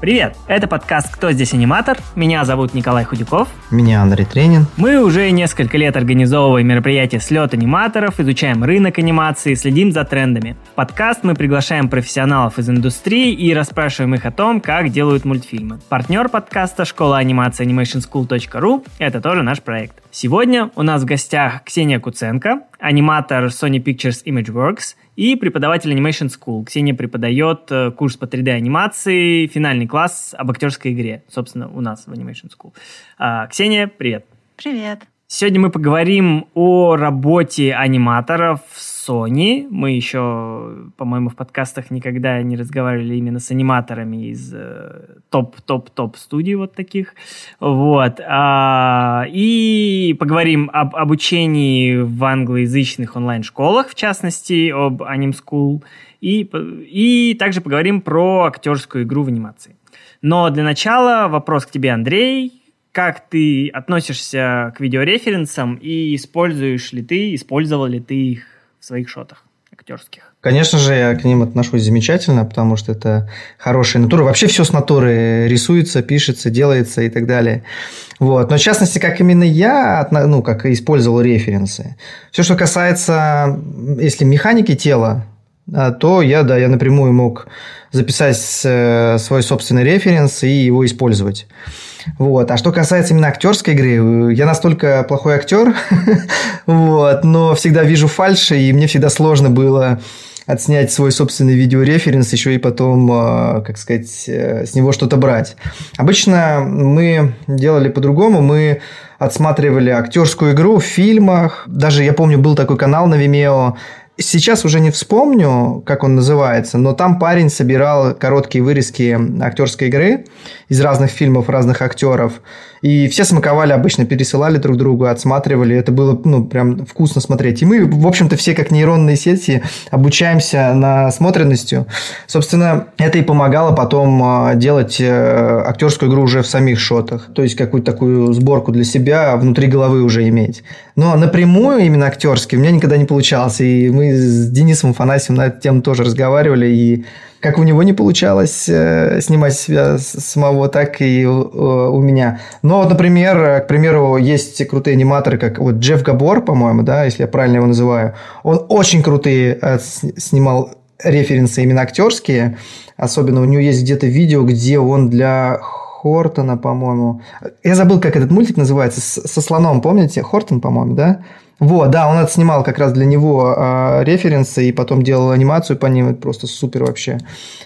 Привет! Это подкаст «Кто здесь аниматор?». Меня зовут Николай Худяков. Меня Андрей Тренин. Мы уже несколько лет организовываем мероприятия «Слет аниматоров», изучаем рынок анимации, следим за трендами. В подкаст мы приглашаем профессионалов из индустрии и расспрашиваем их о том, как делают мультфильмы. Партнер подкаста «Школа анимации animationschool.ru» — это тоже наш проект. Сегодня у нас в гостях Ксения Куценко, аниматор Sony Pictures Imageworks и преподаватель Animation School. Ксения преподает э, курс по 3D-анимации, финальный класс об актерской игре, собственно, у нас в Animation School. А, Ксения, привет. Привет. Сегодня мы поговорим о работе аниматоров Sony. Мы еще, по-моему, в подкастах никогда не разговаривали именно с аниматорами из топ-топ-топ э, студий вот таких. Вот. А, и поговорим об обучении в англоязычных онлайн-школах, в частности, об Anim School. И, и также поговорим про актерскую игру в анимации. Но для начала вопрос к тебе, Андрей как ты относишься к видеореференсам и используешь ли ты, использовал ли ты их в своих шотах актерских? Конечно же, я к ним отношусь замечательно, потому что это хорошая натура. Вообще все с натуры рисуется, пишется, делается и так далее. Вот. Но в частности, как именно я ну, как использовал референсы. Все, что касается, если механики тела, а, то я, да, я напрямую мог записать э, свой собственный референс и его использовать. Вот. А что касается именно актерской игры, я настолько плохой актер, вот, но всегда вижу фальши, и мне всегда сложно было отснять свой собственный видеореференс, еще и потом, а, как сказать, э, с него что-то брать. Обычно мы делали по-другому, мы отсматривали актерскую игру в фильмах. Даже я помню, был такой канал на Vimeo, Сейчас уже не вспомню, как он называется, но там парень собирал короткие вырезки актерской игры из разных фильмов, разных актеров. И все смаковали обычно, пересылали друг другу, отсматривали. Это было, ну, прям вкусно смотреть. И мы, в общем-то, все как нейронные сети обучаемся насмотренностью. Собственно, это и помогало потом а, делать э, актерскую игру уже в самих шотах. То есть, какую-то такую сборку для себя внутри головы уже иметь. Но напрямую именно актерский у меня никогда не получалось. И мы с Денисом Фанасьевым на эту тему тоже разговаривали. И как у него не получалось э, снимать себя самого, так и э, у меня. Но, например, к примеру, есть крутые аниматоры, как вот Джефф Габор, по-моему, да, если я правильно его называю. Он очень крутые э, снимал референсы именно актерские. Особенно у него есть где-то видео, где он для Хортона, по-моему. Я забыл, как этот мультик называется. Со слоном, помните? Хортон, по-моему, да? Вот, да, он отснимал как раз для него э, референсы и потом делал анимацию по ним. Это просто супер вообще.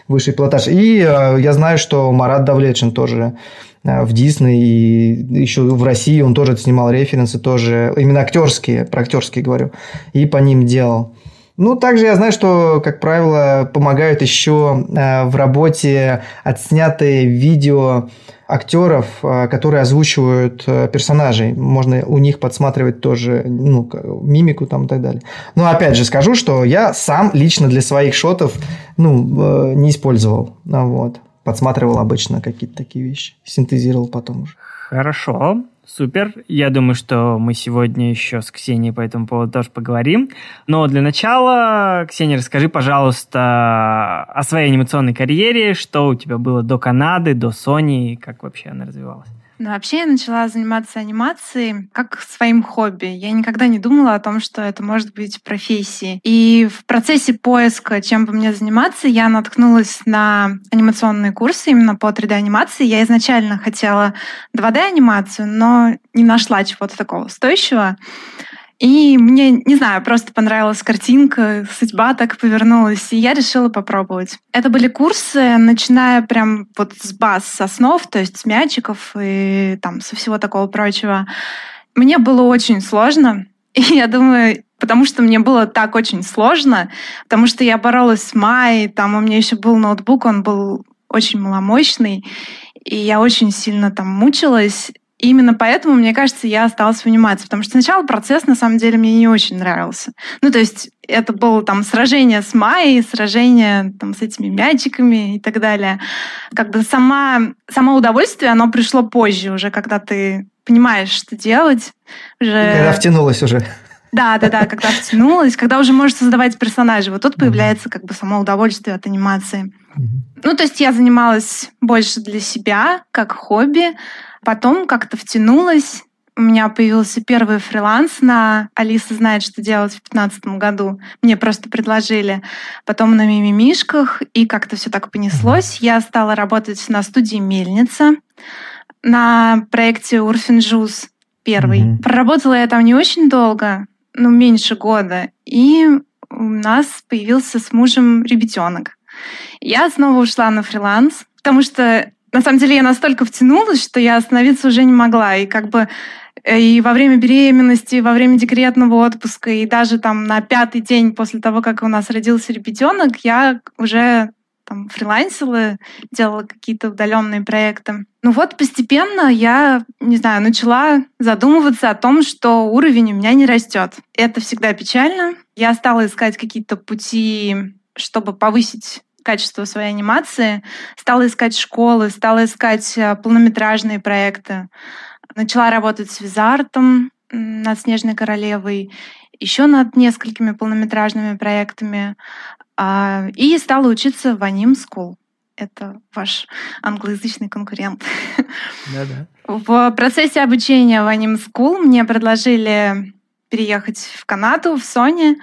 Высший пилотаж. И э, я знаю, что Марат Давлетшин тоже э, в Дисней и еще в России он тоже снимал референсы, тоже именно актерские, про актерские говорю, и по ним делал. Ну, также я знаю, что, как правило, помогают еще э, в работе отснятые видео актеров, э, которые озвучивают э, персонажей. Можно у них подсматривать тоже ну, мимику там и так далее. Но опять же скажу, что я сам лично для своих шотов ну, не использовал. Вот. Подсматривал обычно какие-то такие вещи. Синтезировал потом уже. Хорошо. Супер. Я думаю, что мы сегодня еще с Ксенией по этому поводу тоже поговорим. Но для начала, Ксения, расскажи, пожалуйста, о своей анимационной карьере, что у тебя было до Канады, до Sony, как вообще она развивалась. Ну, вообще я начала заниматься анимацией как своим хобби. Я никогда не думала о том, что это может быть профессией. И в процессе поиска, чем бы мне заниматься, я наткнулась на анимационные курсы именно по 3D-анимации. Я изначально хотела 2D-анимацию, но не нашла чего-то такого стоящего. И мне, не знаю, просто понравилась картинка, судьба так повернулась, и я решила попробовать. Это были курсы, начиная прям вот с баз, с основ, то есть с мячиков и там со всего такого прочего. Мне было очень сложно, и я думаю, потому что мне было так очень сложно, потому что я боролась с Майей, там у меня еще был ноутбук, он был очень маломощный, и я очень сильно там мучилась, именно поэтому, мне кажется, я осталась в анимации, потому что сначала процесс, на самом деле, мне не очень нравился. Ну, то есть это было там сражение с Майей, сражение там с этими мячиками и так далее. Как бы сама, само удовольствие, оно пришло позже уже, когда ты понимаешь, что делать. Уже... Когда втянулась уже. Да, да, да, когда втянулась, когда уже можешь создавать персонажей. Вот тут появляется как бы само удовольствие от анимации. Ну, то есть я занималась больше для себя, как хобби. Потом как-то втянулась, у меня появился первый фриланс на «Алиса знает, что делать» в 2015 году. Мне просто предложили. Потом на «Мимимишках», и как-то все так понеслось. Я стала работать на студии «Мельница», на проекте «Урфинджуз» первый. Mm-hmm. Проработала я там не очень долго, ну, меньше года. И у нас появился с мужем ребятенок. Я снова ушла на фриланс, потому что на самом деле я настолько втянулась, что я остановиться уже не могла. И как бы Э, и во время беременности, и во время декретного отпуска, и даже там на пятый день после того, как у нас родился ребятенок, я уже там фрилансила, делала какие-то удаленные проекты. Ну вот постепенно я, не знаю, начала задумываться о том, что уровень у меня не растет. Это всегда печально. Я стала искать какие-то пути, чтобы повысить качество своей анимации, стала искать школы, стала искать э, полнометражные проекты. Начала работать с Визартом над «Снежной королевой», еще над несколькими полнометражными проектами. А, и стала учиться в Anime School. Это ваш англоязычный конкурент. Да-да. В процессе обучения в Anime School мне предложили переехать в Канаду, в Sony.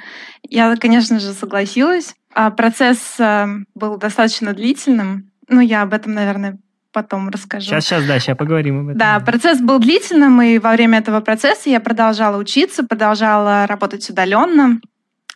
Я, конечно же, согласилась. А процесс э, был достаточно длительным. Ну, я об этом, наверное, потом расскажу. Сейчас, сейчас, да, сейчас поговорим об этом. Да, процесс был длительным, и во время этого процесса я продолжала учиться, продолжала работать удаленно.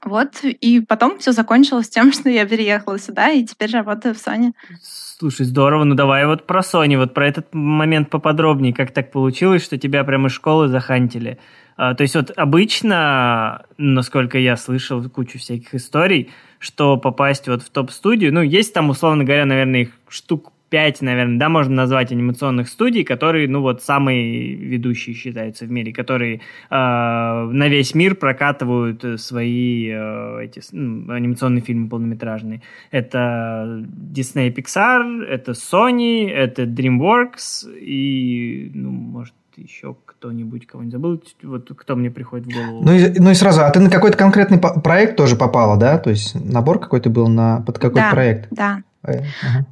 Вот, и потом все закончилось тем, что я переехала сюда, и теперь работаю в Sony. Слушай, здорово. Ну давай вот про Sony, вот про этот момент поподробнее. Как так получилось, что тебя прямо из школы захантили? А, то есть вот обычно, насколько я слышал кучу всяких историй, что попасть вот в топ-студию, ну есть там, условно говоря, наверное, их штук 5, наверное, да, можно назвать анимационных студий, которые, ну вот, самые ведущие считаются в мире, которые э, на весь мир прокатывают свои э, эти, ну, анимационные фильмы полнометражные. Это Disney Pixar, это Sony, это DreamWorks и, ну, может, еще кто-нибудь, кого-нибудь забыл, вот кто мне приходит в голову. Ну и, ну и сразу, а ты на какой-то конкретный проект тоже попала, да? То есть набор какой-то был на под какой-то да, проект? Да,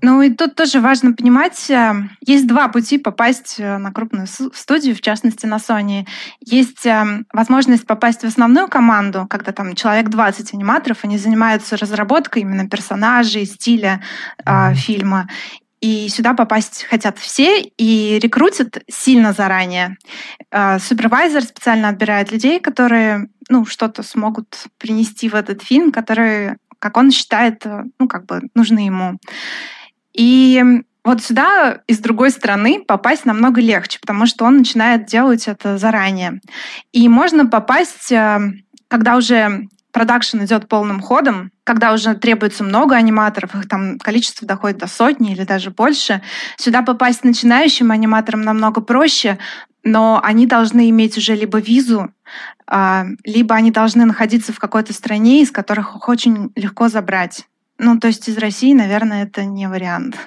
ну и тут тоже важно понимать, э, есть два пути попасть э, на крупную студию, в частности на Sony. Есть э, возможность попасть в основную команду, когда там человек 20 аниматоров, они занимаются разработкой именно персонажей, стиля mm-hmm. фильма. И сюда попасть хотят все, и рекрутят сильно заранее. Супервайзер специально отбирает людей, которые ну, что-то смогут принести в этот фильм, которые как он считает, э, ну, как бы нужны ему. И вот сюда из другой стороны попасть намного легче, потому что он начинает делать это заранее. И можно попасть, э, когда уже продакшн идет полным ходом, когда уже требуется много аниматоров, их там количество доходит до сотни или даже больше, сюда попасть начинающим аниматорам намного проще, но они должны иметь уже либо визу, а, либо они должны находиться в какой-то стране, из которых их очень легко забрать. Ну, то есть из России, наверное, это не вариант.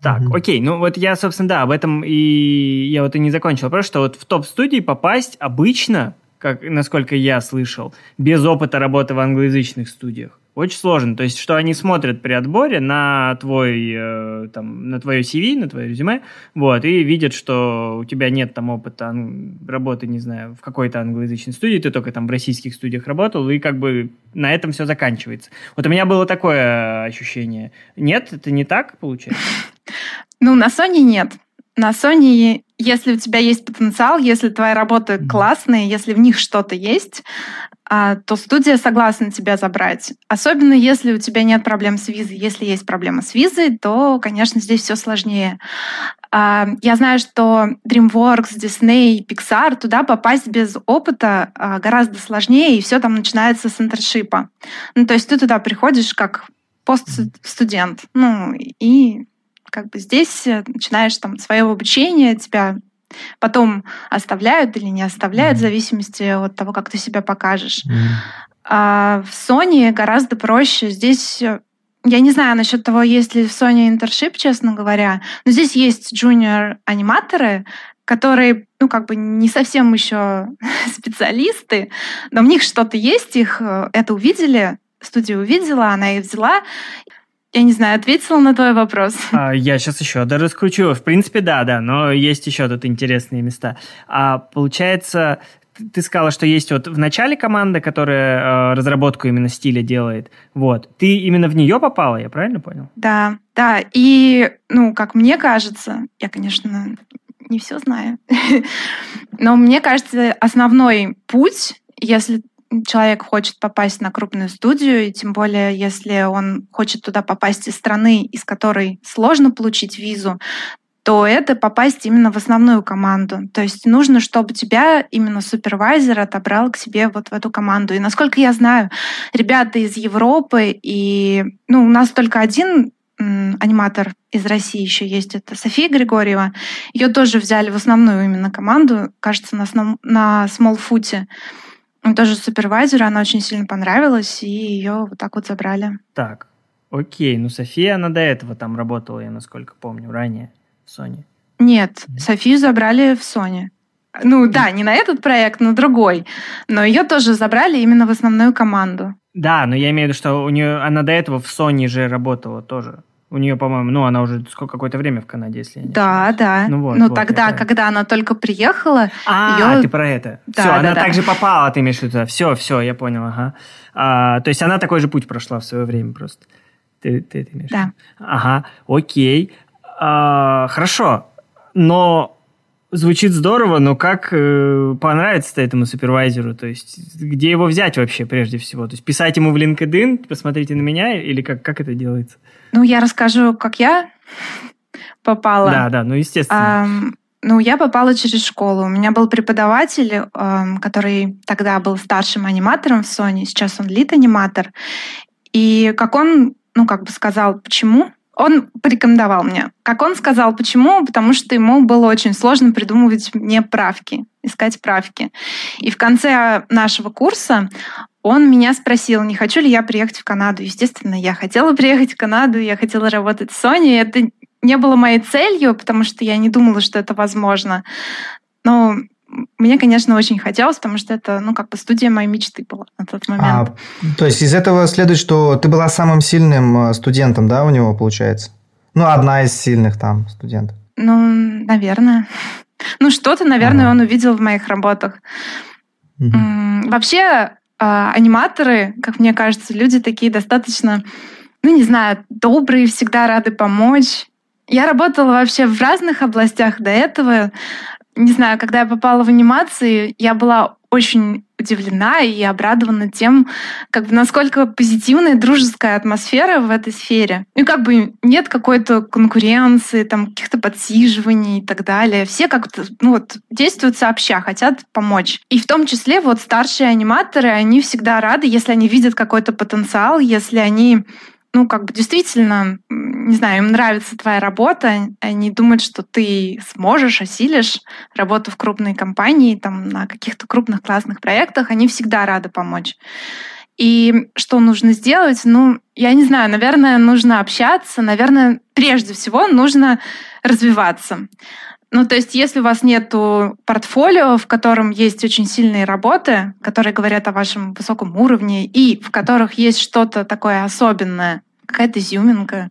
Так, mm-hmm. окей, ну вот я, собственно, да, об этом и я вот и не закончил. Просто что вот в топ-студии попасть обычно, как, насколько я слышал, без опыта работы в англоязычных студиях. Очень сложно. То есть, что они смотрят при отборе на твой, э, там, на твое CV, на твое резюме, вот, и видят, что у тебя нет там опыта работы, не знаю, в какой-то англоязычной студии, ты только там в российских студиях работал, и как бы на этом все заканчивается. Вот у меня было такое ощущение. Нет, это не так получается? Ну, на Sony нет. На Sony, если у тебя есть потенциал, если твои работы классные, если в них что-то есть, а, то студия согласна тебя забрать. Особенно если у тебя нет проблем с визой. Если есть проблема с визой, то, конечно, здесь все сложнее. А, я знаю, что DreamWorks, Disney, Pixar, туда попасть без опыта а, гораздо сложнее, и все там начинается с интершипа. Ну, то есть ты туда приходишь как постстудент. Ну, и как бы здесь начинаешь там свое обучение, тебя Потом оставляют или не оставляют, mm-hmm. в зависимости от того, как ты себя покажешь. Mm-hmm. А в Sony гораздо проще. Здесь э, я не знаю насчет того, есть ли в Sony интершип, честно говоря, но здесь есть джуниор-аниматоры, которые, ну, как бы не совсем еще специалисты, но у них что-то есть, их э, это увидели, студия увидела, она их взяла. Я не знаю, ответила на твой вопрос. А, я сейчас еще даже раскручу. В принципе, да, да, но есть еще тут интересные места. А получается, ты сказала, что есть вот в начале команда, которая э, разработку именно стиля делает. Вот. Ты именно в нее попала, я правильно понял? Да, да. И, ну, как мне кажется, я, конечно, не все знаю, но мне кажется, основной путь, если человек хочет попасть на крупную студию, и тем более, если он хочет туда попасть из страны, из которой сложно получить визу, то это попасть именно в основную команду. То есть нужно, чтобы тебя именно супервайзер отобрал к себе вот в эту команду. И насколько я знаю, ребята из Европы, и ну, у нас только один аниматор из России еще есть, это София Григорьева. Ее тоже взяли в основную именно команду, кажется, на, основ... на Smallfoot тоже супервайзер, она очень сильно понравилась, и ее вот так вот забрали. Так, окей. Ну, София, она до этого там работала, я насколько помню, ранее в Sony. Нет, Нет? Софию забрали в Sony. Ну да, не на этот проект, на другой. Но ее тоже забрали именно в основную команду. Да, но я имею в виду, что у нее она до этого в Sony же работала тоже. У нее, по-моему, ну, она уже сколько, какое-то время в Канаде, если я не Да, ошибаюсь. да. Ну, вот, ну вот, тогда, это... когда она только приехала... А, ее... ты про это. Да, все, да, она да. также попала, ты имеешь в виду. Все, все, я понял, ага. А, то есть она такой же путь прошла в свое время просто. Ты, ты, ты имеешь да. в виду? Ага, окей. А, хорошо, но звучит здорово, но как э, понравится этому супервайзеру? То есть где его взять вообще прежде всего? То есть писать ему в LinkedIn, посмотрите на меня, или как, как это делается? Ну, я расскажу, как я попала. Да, да, ну, естественно. Um, ну, я попала через школу. У меня был преподаватель, который тогда был старшим аниматором в Sony, сейчас он лид-аниматор. И как он, ну, как бы сказал, почему он порекомендовал мне. Как он сказал, почему? Потому что ему было очень сложно придумывать мне правки, искать правки. И в конце нашего курса он меня спросил, не хочу ли я приехать в Канаду. Естественно, я хотела приехать в Канаду, я хотела работать в Sony. Это не было моей целью, потому что я не думала, что это возможно. Но мне, конечно, очень хотелось, потому что это, ну, как бы студия моей мечты была на тот момент. А, то есть из этого следует, что ты была самым сильным э, студентом, да, у него, получается? Ну, одна из сильных там студентов. Ну, наверное. Ну, что-то, наверное, ага. он увидел в моих работах. Угу. Вообще, а, аниматоры, как мне кажется, люди такие достаточно, ну, не знаю, добрые, всегда рады помочь. Я работала вообще в разных областях до этого. Не знаю, когда я попала в анимации, я была очень удивлена и обрадована тем, как бы насколько позитивная, дружеская атмосфера в этой сфере. Ну, как бы нет какой-то конкуренции, там, каких-то подсиживаний и так далее. Все как-то, ну, вот, действуют сообща, хотят помочь. И в том числе вот старшие аниматоры, они всегда рады, если они видят какой-то потенциал, если они ну, как бы действительно, не знаю, им нравится твоя работа, они думают, что ты сможешь, осилишь работу в крупной компании, там, на каких-то крупных классных проектах, они всегда рады помочь. И что нужно сделать? Ну, я не знаю, наверное, нужно общаться, наверное, прежде всего нужно развиваться. Ну, то есть, если у вас нет портфолио, в котором есть очень сильные работы, которые говорят о вашем высоком уровне, и в которых есть что-то такое особенное, какая-то изюминка,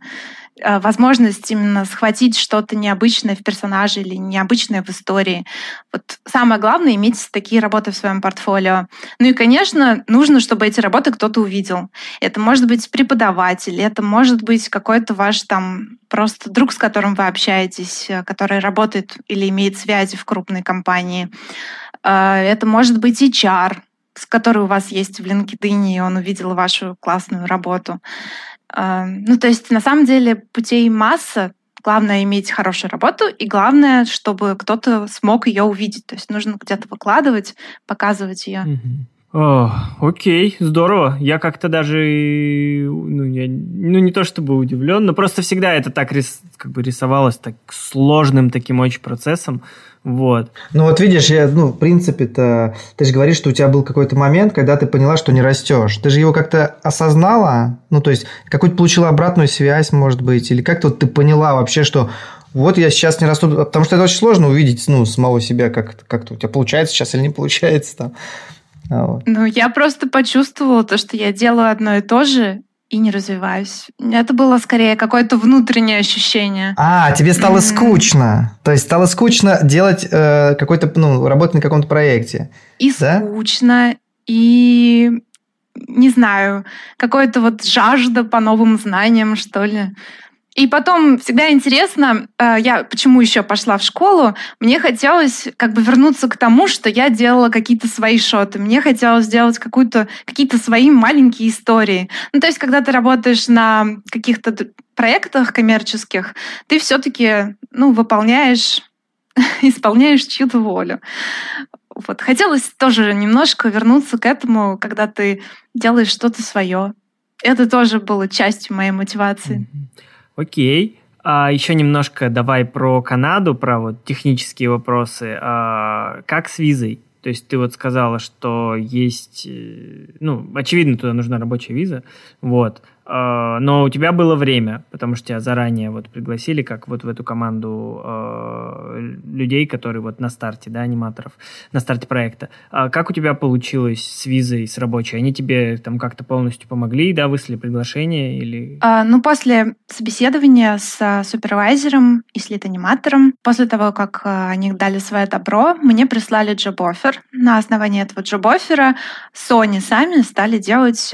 возможность именно схватить что-то необычное в персонаже или необычное в истории. Вот самое главное — иметь такие работы в своем портфолио. Ну и, конечно, нужно, чтобы эти работы кто-то увидел. Это может быть преподаватель, это может быть какой-то ваш там просто друг, с которым вы общаетесь, э, который работает или имеет связи в крупной компании. Э, это может быть HR, с которой у вас есть в LinkedIn, и он увидел вашу классную работу. Ну, то есть, на самом деле, путей масса. Главное иметь хорошую работу, и главное, чтобы кто-то смог ее увидеть. То есть нужно где-то выкладывать, показывать ее. О, окей, здорово. Я как-то даже, ну, я, ну, не то чтобы удивлен, но просто всегда это так рис, как бы рисовалось так сложным таким очень процессом. Вот. Ну вот видишь, я, ну, в принципе-то, ты же говоришь, что у тебя был какой-то момент, когда ты поняла, что не растешь. Ты же его как-то осознала? Ну, то есть, какую-то получила обратную связь, может быть, или как-то вот ты поняла вообще, что вот я сейчас не расту, потому что это очень сложно увидеть, ну, самого себя, как, как у тебя получается сейчас или не получается там. А вот. Ну, я просто почувствовала то, что я делаю одно и то же, и не развиваюсь. Это было скорее какое-то внутреннее ощущение. А, тебе стало mm-hmm. скучно. То есть стало скучно делать э, какой-то, ну, работать на каком-то проекте. И да? скучно, и не знаю, какая-то вот жажда по новым знаниям, что ли. И потом всегда интересно, э, я почему еще пошла в школу, мне хотелось как бы вернуться к тому, что я делала какие-то свои шоты, мне хотелось сделать какую-то, какие-то свои маленькие истории. Ну, то есть, когда ты работаешь на каких-то проектах коммерческих, ты все-таки, ну, выполняешь, исполняешь чью-то волю. Вот. Хотелось тоже немножко вернуться к этому, когда ты делаешь что-то свое. Это тоже было частью моей мотивации. Mm-hmm. Окей. А еще немножко давай про Канаду, про вот технические вопросы. А, как с визой? То есть ты вот сказала, что есть, э, ну, очевидно, туда нужна рабочая виза, вот. А, но у тебя было время, потому что тебя заранее вот пригласили, как вот в эту команду э, людей, которые вот на старте, да, аниматоров, на старте проекта. А как у тебя получилось с визой, с рабочей? Они тебе там как-то полностью помогли, да, выслали приглашение или... А, ну, после собеседования с супервайзером и с лид-аниматором, после того, как они дали свое добро, мне прислали джоб-оффер. На основании этого джоб-оффера Sony сами стали делать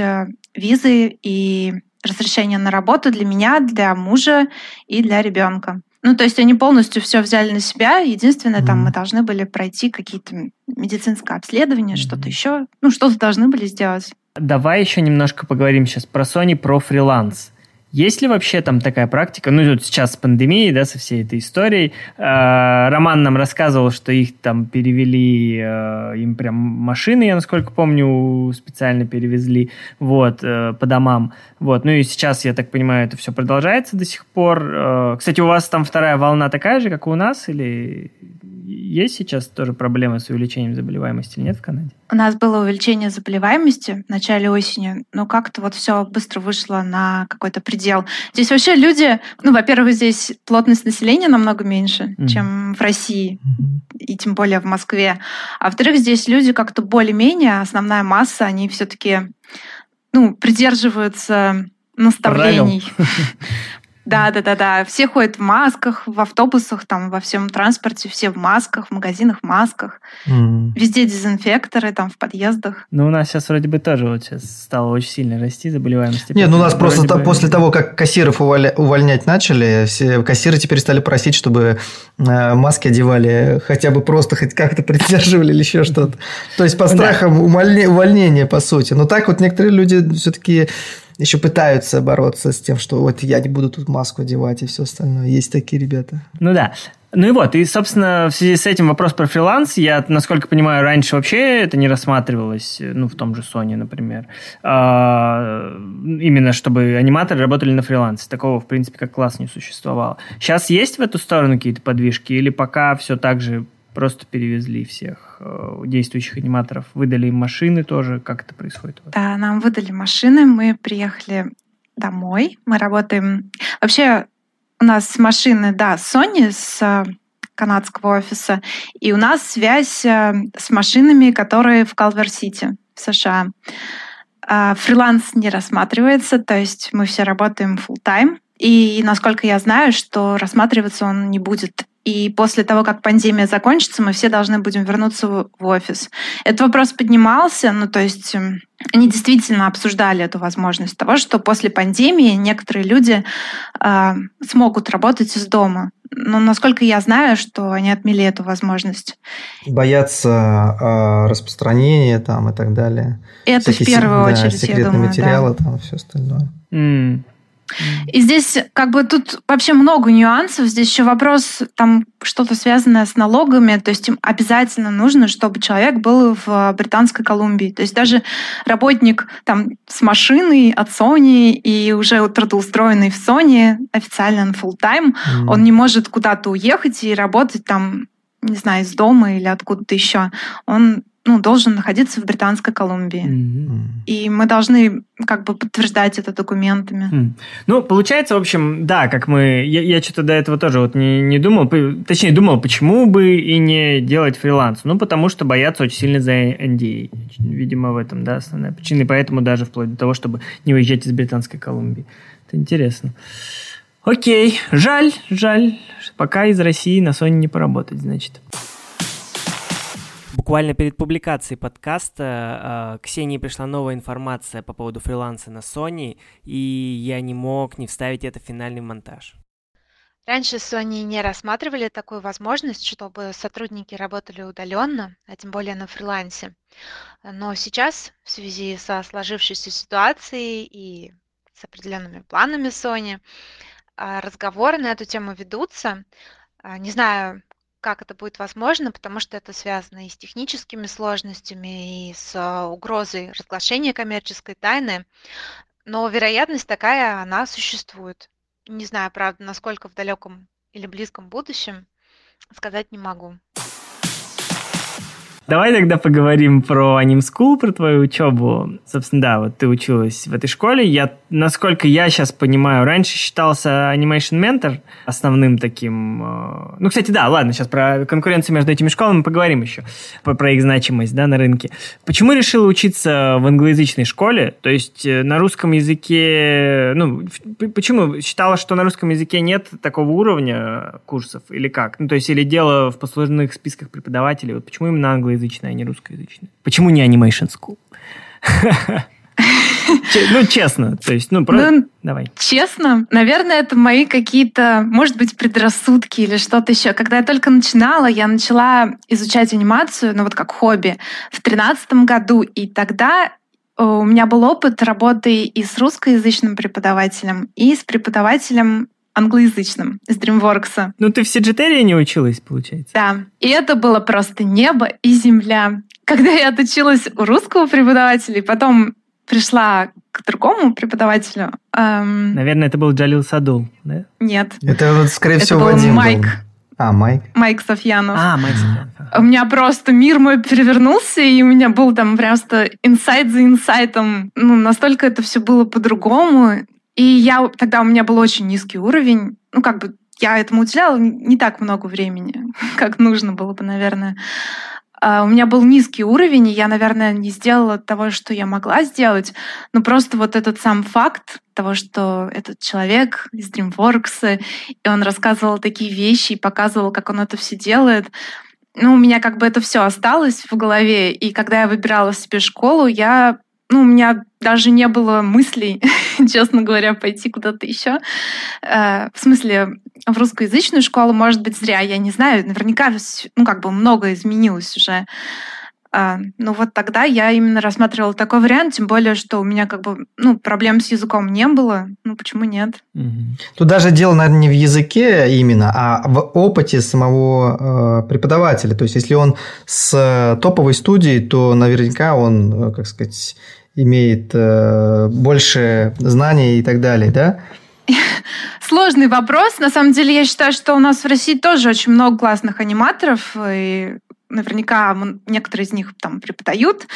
визы и разрешение на работу для меня, для мужа и для ребенка. Ну, то есть они полностью все взяли на себя. Единственное, mm-hmm. там мы должны были пройти какие-то медицинское обследование, mm-hmm. что-то еще. Ну, что-то должны были сделать. Давай еще немножко поговорим сейчас про Sony, про фриланс. Есть ли вообще там такая практика? Ну, вот сейчас с пандемией, да, со всей этой историей. Э, Роман нам рассказывал, что их там перевели, э, им прям машины, я насколько помню, специально перевезли, вот, э, по домам. Вот, ну и сейчас, я так понимаю, это все продолжается до сих пор. Э, кстати, у вас там вторая волна такая же, как и у нас, или есть сейчас тоже проблемы с увеличением заболеваемости или нет в Канаде? У нас было увеличение заболеваемости в начале осени, но как-то вот все быстро вышло на какой-то предел. Здесь вообще люди, ну, во-первых, здесь плотность населения намного меньше, mm. чем в России, mm-hmm. и тем более в Москве. А во-вторых, здесь люди как-то более-менее, основная масса, они все-таки ну, придерживаются наставлений. Да, да, да, да. Все ходят в масках, в автобусах, там, во всем транспорте, все в масках, в магазинах в масках. Mm. Везде дезинфекторы, там, в подъездах. Ну, у нас сейчас вроде бы тоже вот сейчас стало очень сильно расти заболеваемость. Нет, ну у нас просто бы... после того, как кассиров увольня... увольнять начали, все кассиры теперь стали просить, чтобы э, маски одевали, хотя бы просто хоть как-то придерживали или еще что-то. То есть по страхам увольнения, по сути. Но так вот некоторые люди все-таки еще пытаются бороться с тем, что вот я не буду тут маску одевать и все остальное. Есть такие ребята. Ну да. Ну и вот, и, собственно, в связи с этим вопрос про фриланс. Я, насколько понимаю, раньше вообще это не рассматривалось, ну, в том же Sony, например. А, именно чтобы аниматоры работали на фрилансе. Такого, в принципе, как класс не существовало. Сейчас есть в эту сторону какие-то подвижки или пока все так же просто перевезли всех э, действующих аниматоров, выдали им машины тоже, как это происходит? Да, нам выдали машины, мы приехали домой, мы работаем... Вообще у нас машины, да, Sony с э, канадского офиса, и у нас связь э, с машинами, которые в Калвер-Сити, в США. А, фриланс не рассматривается, то есть мы все работаем full time и насколько я знаю, что рассматриваться он не будет и после того, как пандемия закончится, мы все должны будем вернуться в офис. Этот вопрос поднимался, ну то есть эм, они действительно обсуждали эту возможность того, что после пандемии некоторые люди э, смогут работать из дома. Но насколько я знаю, что они отмели эту возможность. Боятся э, распространения там и так далее. Это Всякие, в первую да, очередь, секретные я думаю, материалы да. там и все остальное. Mm. И здесь как бы тут вообще много нюансов. Здесь еще вопрос, там что-то связанное с налогами. То есть им обязательно нужно, чтобы человек был в Британской Колумбии. То есть даже работник там с машиной от Sony и уже трудоустроенный в Sony, официально на full time, mm. он не может куда-то уехать и работать там, не знаю, из дома или откуда-то еще. Он ну, должен находиться в Британской Колумбии. Mm-hmm. И мы должны как бы подтверждать это документами. Mm. Ну, получается, в общем, да, как мы... Я, я что-то до этого тоже вот не, не думал, точнее, думал, почему бы и не делать фриланс. Ну, потому что боятся очень сильно за NDA. Видимо, в этом, да, основная причина. И поэтому даже вплоть до того, чтобы не уезжать из Британской Колумбии. Это интересно. Окей, жаль, жаль. Пока из России на Sony не поработать, значит. Буквально перед публикацией подкаста э, Ксении пришла новая информация по поводу фриланса на Sony, и я не мог не вставить это в финальный монтаж. Раньше Sony не рассматривали такую возможность, чтобы сотрудники работали удаленно, а тем более на фрилансе. Но сейчас, в связи со сложившейся ситуацией и с определенными планами Sony, а, разговоры на эту тему ведутся. А, не знаю, как это будет возможно, потому что это связано и с техническими сложностями, и с а, угрозой разглашения коммерческой тайны. Но вероятность такая, она существует. Не знаю, правда, насколько в далеком или близком будущем, сказать не могу. Давай тогда поговорим про Anime School, про твою учебу. Собственно, да, вот ты училась в этой школе. Я, насколько я сейчас понимаю, раньше считался Animation Mentor основным таким... Э, ну, кстати, да, ладно, сейчас про конкуренцию между этими школами поговорим еще, про, про их значимость, да, на рынке. Почему решила учиться в англоязычной школе? То есть э, на русском языке... Ну, почему? Считала, что на русском языке нет такого уровня курсов или как? Ну, то есть или дело в послужных списках преподавателей? Вот почему именно англоязычный англоязычная, а не русскоязычная? Почему не Animation School? Ну, честно, то есть, ну, просто ну, давай. Честно, наверное, это мои какие-то, может быть, предрассудки или что-то еще. Когда я только начинала, я начала изучать анимацию, ну, вот как хобби, в тринадцатом году, и тогда э, у меня был опыт работы и с русскоязычным преподавателем, и с преподавателем англоязычным из DreamWorks. Ну, ты в Сиджитерии не училась, получается? Да. И это было просто небо и земля. Когда я отучилась у русского преподавателя, и потом пришла к другому преподавателю. Эм... Наверное, это был Джалил Садул, да? Нет. Это, вот, скорее это всего, был Вадим Майк. Был. А, Майк. Майк Софьянов. А, Майк Софьянов. У меня просто мир мой перевернулся, и у меня был там просто инсайт за инсайтом. Ну, настолько это все было по-другому. И я тогда у меня был очень низкий уровень. Ну, как бы я этому уделяла не так много времени, как нужно было бы, наверное. Uh, у меня был низкий уровень, и я, наверное, не сделала того, что я могла сделать. Но просто вот этот сам факт того, что этот человек из DreamWorks, и он рассказывал такие вещи и показывал, как он это все делает, ну, у меня как бы это все осталось в голове. И когда я выбирала себе школу, я ну, у меня даже не было мыслей, честно говоря, пойти куда-то еще. Э, в смысле, в русскоязычную школу, может быть, зря, я не знаю. Наверняка, ну, как бы многое изменилось уже. А, ну вот тогда я именно рассматривала такой вариант, тем более, что у меня как бы ну, проблем с языком не было. Ну почему нет? Тут даже дело, наверное, не в языке именно, а в опыте самого э, преподавателя. То есть, если он с топовой студии, то наверняка он, э, как сказать, имеет э, больше знаний и так далее, да? Сложный вопрос. На самом деле, я считаю, что у нас в России тоже очень много классных аниматоров, и наверняка некоторые из них там преподают.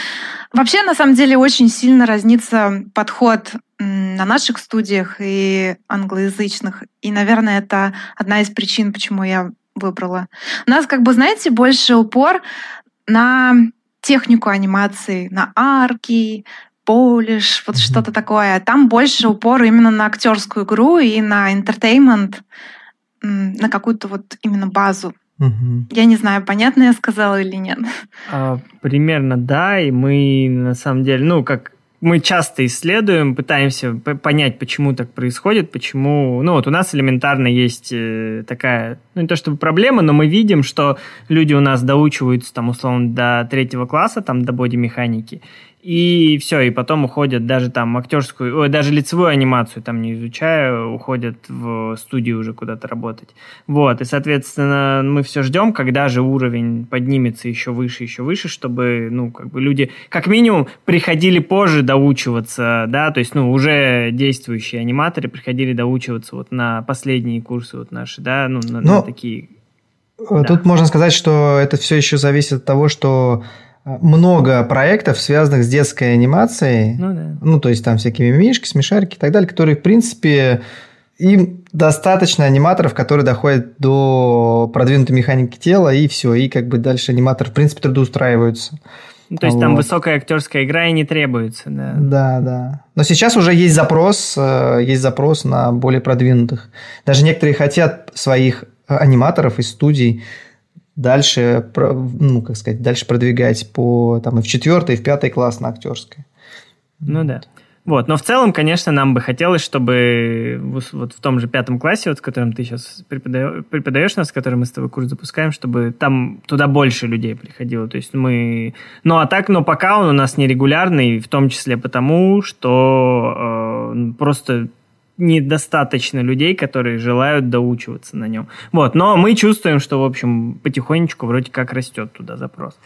Вообще, на самом деле, очень сильно разнится подход на наших студиях и англоязычных. И, наверное, это одна из причин, почему я выбрала. У нас, как бы, знаете, больше упор на технику анимации, на арки, полиш, вот mm-hmm. что-то такое. Там больше упор именно на актерскую игру и на интертеймент, на какую-то вот именно базу. Угу. Я не знаю, понятно я сказала или нет. А, примерно да, и мы на самом деле, ну, как мы часто исследуем, пытаемся понять, почему так происходит, почему... Ну, вот у нас элементарно есть э, такая, ну, не то чтобы проблема, но мы видим, что люди у нас доучиваются, там, условно, до третьего класса, там, до бодимеханики, и все, и потом уходят даже там актерскую, ой, даже лицевую анимацию там не изучая, уходят в студию уже куда-то работать. Вот, и, соответственно, мы все ждем, когда же уровень поднимется еще выше, еще выше, чтобы, ну, как бы люди, как минимум, приходили позже доучиваться, да, то есть, ну, уже действующие аниматоры приходили доучиваться вот на последние курсы вот наши, да, ну, на, Но... на такие... Тут да. можно сказать, что это все еще зависит от того, что много проектов, связанных с детской анимацией. Ну, да. Ну, то есть там всякие мишки, смешарики и так далее, которые, в принципе, им достаточно аниматоров, которые доходят до продвинутой механики тела, и все. И как бы дальше аниматор, в принципе, трудоустраиваются. Ну, то есть вот. там высокая актерская игра и не требуется, да. Да, да. Но сейчас уже есть запрос, э, есть запрос на более продвинутых. Даже некоторые хотят своих аниматоров из студий дальше, ну, как сказать, дальше продвигать по, там, и в четвертый, и в пятый класс на актерской. Ну да. Вот, но в целом, конечно, нам бы хотелось, чтобы вот в том же пятом классе, вот в котором ты сейчас преподаешь, преподаешь нас, в котором мы с тобой курс запускаем, чтобы там туда больше людей приходило. То есть мы... Ну, а так, но пока он у нас нерегулярный, в том числе потому, что э, просто недостаточно людей, которые желают доучиваться на нем. Вот, но мы чувствуем, что, в общем, потихонечку вроде как растет туда запрос.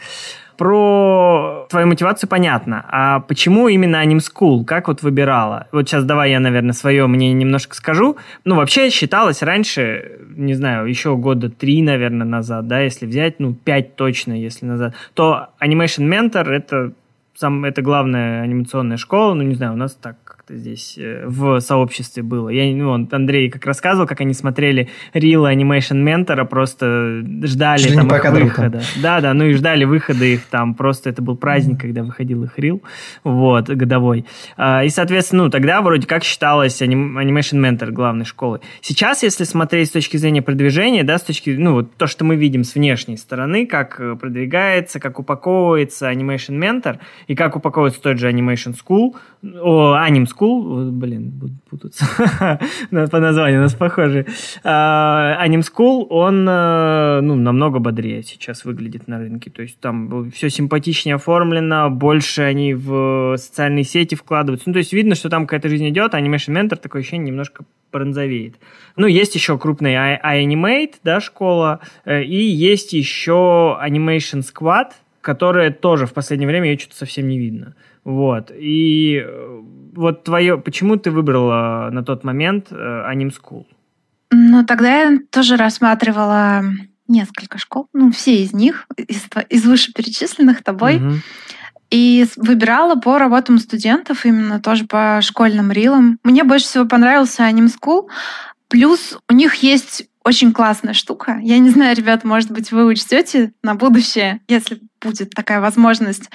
Про твою мотивацию понятно. А почему именно Anim School? Как вот выбирала? Вот сейчас давай я, наверное, свое мнение немножко скажу. Ну, вообще считалось раньше, не знаю, еще года три, наверное, назад, да, если взять, ну, пять точно, если назад, то Animation Mentor — это сам, это главная анимационная школа, ну, не знаю, у нас так как-то здесь э, в сообществе было. Я, ну, он, Андрей как рассказывал, как они смотрели Real Animation Mentor, просто ждали Жили там их выхода. Да, да, ну и ждали выхода их там, просто это был праздник, mm-hmm. когда выходил их Real, вот, годовой. А, и, соответственно, ну, тогда вроде как считалось Animation Mentor главной школой. Сейчас, если смотреть с точки зрения продвижения, да, с точки, ну, вот то, что мы видим с внешней стороны, как э, продвигается, как упаковывается Animation Mentor, и как упаковывается тот же Animation School, о, Anim School, блин, буду путаться по названию, у нас похожи. А, Anim School, он э, ну, намного бодрее сейчас выглядит на рынке. То есть там все симпатичнее оформлено, больше они в социальные сети вкладываются. Ну, то есть видно, что там какая-то жизнь идет, а Animation Mentor такое ощущение немножко бронзовеет. Ну, есть еще крупный iAnimate, да, школа, э, и есть еще Animation Squad, которая тоже в последнее время ее что-то совсем не видно. Вот. И э, вот твое... Почему ты выбрала на тот момент э, School? Ну, тогда я тоже рассматривала несколько школ, ну, все из них, из, из вышеперечисленных тобой. Угу. И выбирала по работам студентов, именно тоже по школьным рилам. Мне больше всего понравился Anime School. Плюс у них есть очень классная штука. Я не знаю, ребят, может быть, вы учтете на будущее, если будет такая возможность.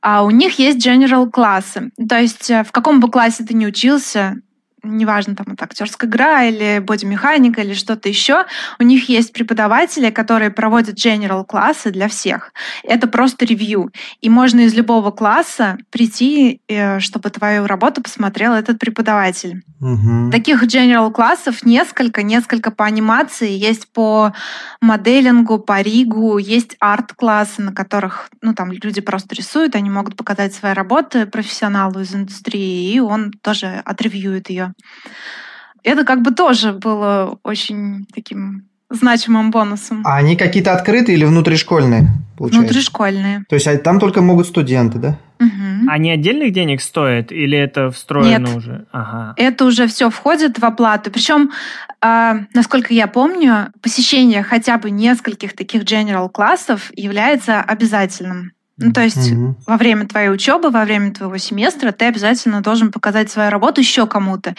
А у них есть general классы. То есть э, в каком бы классе ты ни учился, неважно, там это актерская игра или бодимеханика или что-то еще, у них есть преподаватели, которые проводят general классы для всех. Это просто ревью. И можно из любого класса прийти, э, чтобы твою работу посмотрел этот преподаватель. Угу. Таких general классов несколько, несколько по анимации, есть по моделингу, по ригу, есть арт-классы, на которых ну, там люди просто рисуют, они могут показать свои работы профессионалу из индустрии, и он тоже отревьюет ее. Это как бы тоже было очень таким значимым бонусом. А они какие-то открытые или внутришкольные? Получается? Внутришкольные. То есть а там только могут студенты, да? Угу. Они отдельных денег стоят или это встроено Нет, уже? Ага. Это уже все входит в оплату. Причем, э, насколько я помню, посещение хотя бы нескольких таких general классов является обязательным. Ну, то есть угу. во время твоей учебы, во время твоего семестра ты обязательно должен показать свою работу еще кому-то.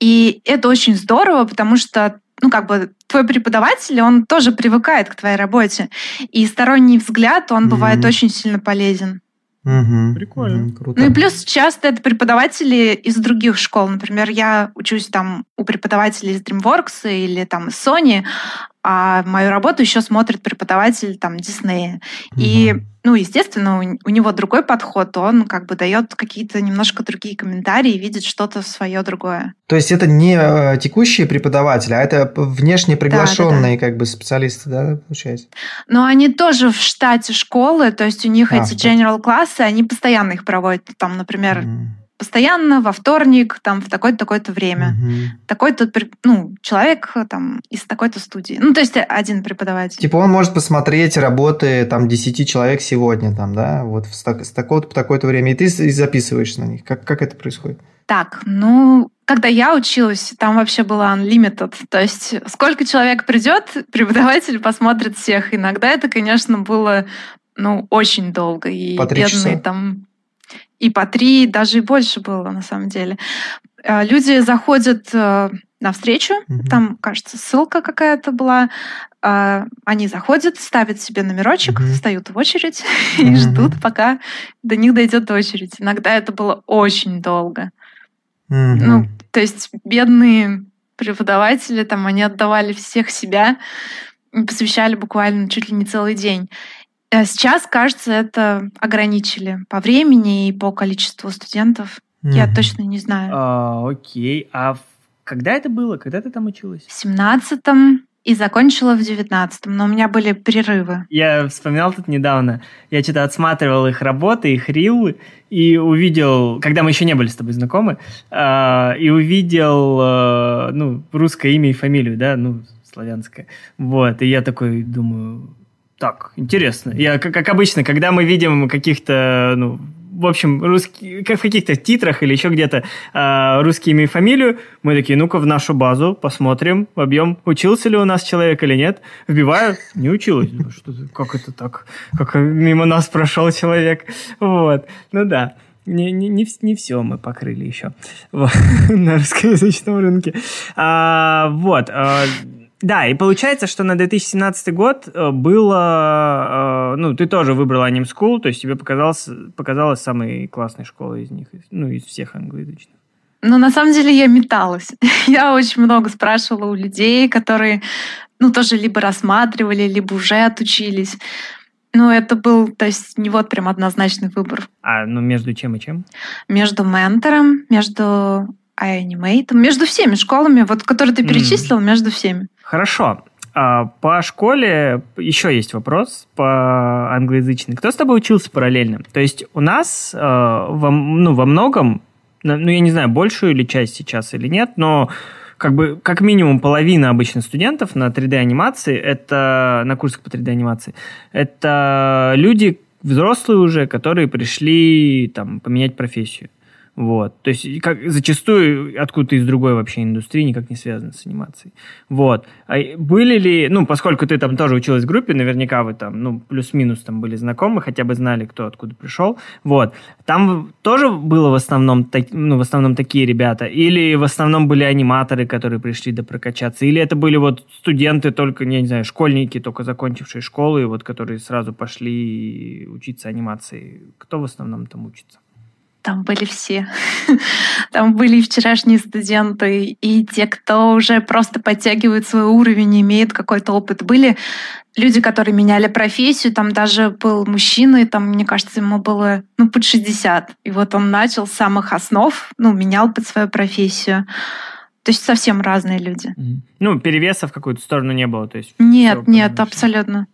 И это очень здорово, потому что ну, как бы твой преподаватель, он тоже привыкает к твоей работе. И сторонний взгляд, он бывает очень сильно полезен. Угу. Прикольно. Угу, круто. Ну и плюс часто это преподаватели из других школ. Например, я учусь там у преподавателей из DreamWorks или там из Sony, а мою работу еще смотрит преподаватель там Диснея. Угу. И, ну, естественно, у, у него другой подход, он как бы дает какие-то немножко другие комментарии, видит что-то свое другое. То есть это не э, текущие преподаватели, а это внешне приглашенные да, да, да. как бы специалисты, да, получается? Но они тоже в штате школы, то есть у них а, эти general классы, они постоянно их проводят, там, например. Угу постоянно во вторник, там, в такое-то, такое-то время. Угу. Такой-то, ну, человек там из такой-то студии. Ну, то есть один преподаватель. Типа он может посмотреть работы там 10 человек сегодня, там, да, вот с, так, с такого-то по такое-то время, и ты записываешь на них. Как, как это происходит? Так, ну, когда я училась, там вообще было unlimited. То есть сколько человек придет, преподаватель посмотрит всех. Иногда это, конечно, было ну, очень долго. И бедные часа? там и по три, даже и больше было на самом деле. Э, люди заходят э, на встречу, угу. там, кажется, ссылка какая-то была. Э, они заходят, ставят себе номерочек, угу. встают в очередь угу. и ждут, пока до них дойдет очередь. Иногда это было очень долго. Угу. Ну, то есть бедные преподаватели, там, они отдавали всех себя, посвящали буквально чуть ли не целый день. А сейчас, кажется, это ограничили по времени и по количеству студентов. Mm-hmm. Я точно не знаю. А, окей. А когда это было? Когда ты там училась? В семнадцатом и закончила в девятнадцатом, но у меня были перерывы. Я вспоминал тут недавно, я что-то отсматривал их работы, их рилы, и увидел, когда мы еще не были с тобой знакомы, э, и увидел, э, ну, русское имя и фамилию, да, ну, славянское. Вот, и я такой думаю, так, интересно. Я, как, как обычно, когда мы видим каких-то, ну, в общем, русский, как в каких-то титрах или еще где-то э, русские имя и фамилию, мы такие, ну-ка в нашу базу посмотрим, объем, учился ли у нас человек или нет. Вбиваю, не училась. Ну, что, как это так? Как мимо нас прошел человек? Вот. Ну да. Не, не, не, не все мы покрыли еще на русскоязычном рынке. А, вот. А, да, и получается, что на 2017 год э, было... Э, ну, ты тоже выбрал Anime School, то есть тебе показалось, показалась самой классной школой из них, ну, из всех англоязычных. Ну, на самом деле я металась. я очень много спрашивала у людей, которые, ну, тоже либо рассматривали, либо уже отучились. Ну, это был, то есть, не вот прям однозначный выбор. А, ну, между чем и чем? Между ментором, между iAnimate, между всеми школами, вот, которые ты перечислил, mm. между всеми. Хорошо. А по школе еще есть вопрос по англоязычной. Кто с тобой учился параллельно? То есть у нас э, во, ну, во многом, ну, я не знаю, большую или часть сейчас или нет, но как бы как минимум половина обычно студентов на 3D-анимации, это на курсах по 3D-анимации, это люди взрослые уже, которые пришли там поменять профессию. Вот. То есть, как зачастую откуда-то из другой вообще индустрии, никак не связано с анимацией. Вот. А были ли, ну, поскольку ты там тоже училась в группе, наверняка вы там, ну, плюс-минус там были знакомы, хотя бы знали, кто откуда пришел. Вот. Там тоже было в основном, ну, в основном такие ребята? Или в основном были аниматоры, которые пришли да прокачаться? Или это были вот студенты только, я не знаю, школьники, только закончившие школу, и вот которые сразу пошли учиться анимации? Кто в основном там учится? Там были все. Там были и вчерашние студенты, и те, кто уже просто подтягивает свой уровень, имеет какой-то опыт. Были люди, которые меняли профессию, там даже был мужчина, и там, мне кажется, ему было ну, под 60. И вот он начал с самых основ, ну, менял под свою профессию. То есть совсем разные люди. Ну, перевеса в какую-то сторону не было, то есть... Нет, нет, абсолютно.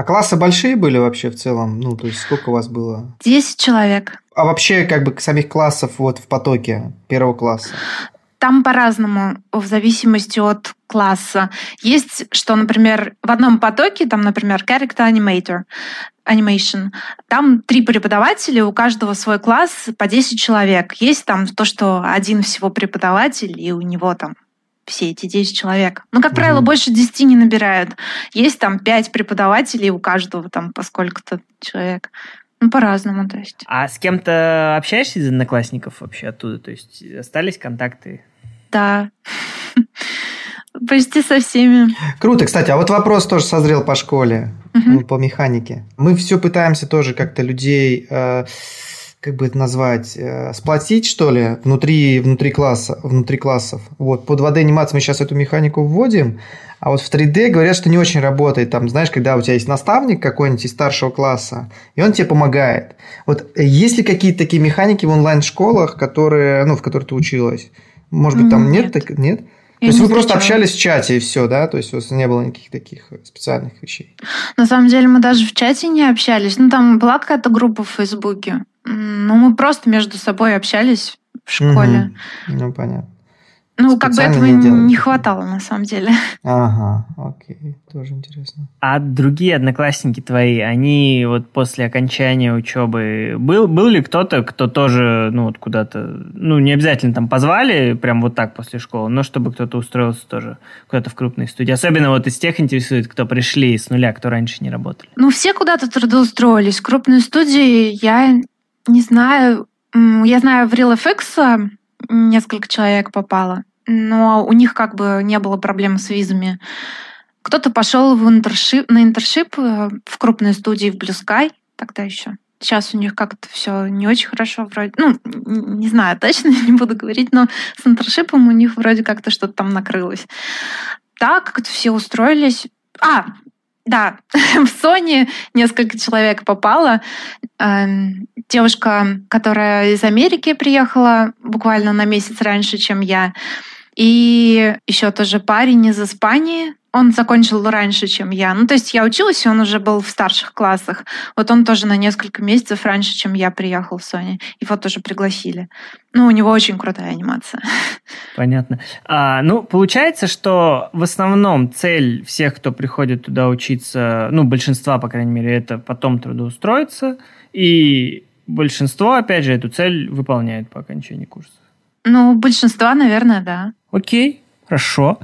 А классы большие были вообще в целом? Ну, то есть сколько у вас было? Десять человек. А вообще, как бы, самих классов вот в потоке первого класса? Там по-разному, в зависимости от класса. Есть, что, например, в одном потоке, там, например, character animator, animation, там три преподавателя, у каждого свой класс по 10 человек. Есть там то, что один всего преподаватель, и у него там все эти 10 человек. Ну, как правило, больше 10 не набирают. Есть там 5 преподавателей, у каждого там по сколько-то человек. Ну, по-разному, то есть. А с кем-то общаешься из одноклассников вообще оттуда? То есть остались контакты? Да. Почти со всеми. Круто, кстати. А вот вопрос тоже созрел по школе, угу. по механике. Мы все пытаемся тоже как-то людей, э, как бы это назвать, э, сплотить, что ли, внутри, внутри класса, внутри классов. Вот, под 2D анимации мы сейчас эту механику вводим, а вот в 3D говорят, что не очень работает. Там, знаешь, когда у тебя есть наставник какой-нибудь из старшего класса, и он тебе помогает. Вот есть ли какие-то такие механики в онлайн-школах, которые, ну, в которых ты училась? Может быть, там нет? Нет? Так, нет? То есть вы просто общались в чате и все, да? То есть у вас не было никаких таких специальных вещей? На самом деле мы даже в чате не общались. Ну, там была какая-то группа в Фейсбуке. Ну, мы просто между собой общались в школе. Угу. Ну, понятно. Ну, как бы этого не, не хватало, на самом деле. Ага, окей, тоже интересно. А другие одноклассники твои, они вот после окончания учебы, был, был ли кто-то, кто тоже, ну, вот куда-то, ну, не обязательно там позвали, прям вот так после школы, но чтобы кто-то устроился тоже куда-то в крупной студии? Особенно вот из тех интересует, кто пришли с нуля, кто раньше не работали. Ну, все куда-то трудоустроились. В крупной студии я не знаю, я знаю, в RealFX несколько человек попало но у них как бы не было проблем с визами. Кто-то пошел в интершип, на интершип э, в крупной студии в Blue Sky тогда еще. Сейчас у них как-то все не очень хорошо вроде. Ну, не знаю, точно не буду говорить, но с интершипом у них вроде как-то что-то там накрылось. Так, как-то все устроились. А, да, в Sony несколько человек попало. Эм, девушка, которая из Америки приехала буквально на месяц раньше, чем я, и еще тоже парень из Испании, он закончил раньше, чем я. Ну, то есть я училась, и он уже был в старших классах. Вот он тоже на несколько месяцев раньше, чем я приехал в Sony. Его тоже пригласили. Ну, у него очень крутая анимация. Понятно. А, ну, получается, что в основном цель всех, кто приходит туда учиться, ну, большинства, по крайней мере, это потом трудоустроиться, и большинство, опять же, эту цель выполняет по окончании курса. Ну, большинства, наверное, да. Окей, хорошо.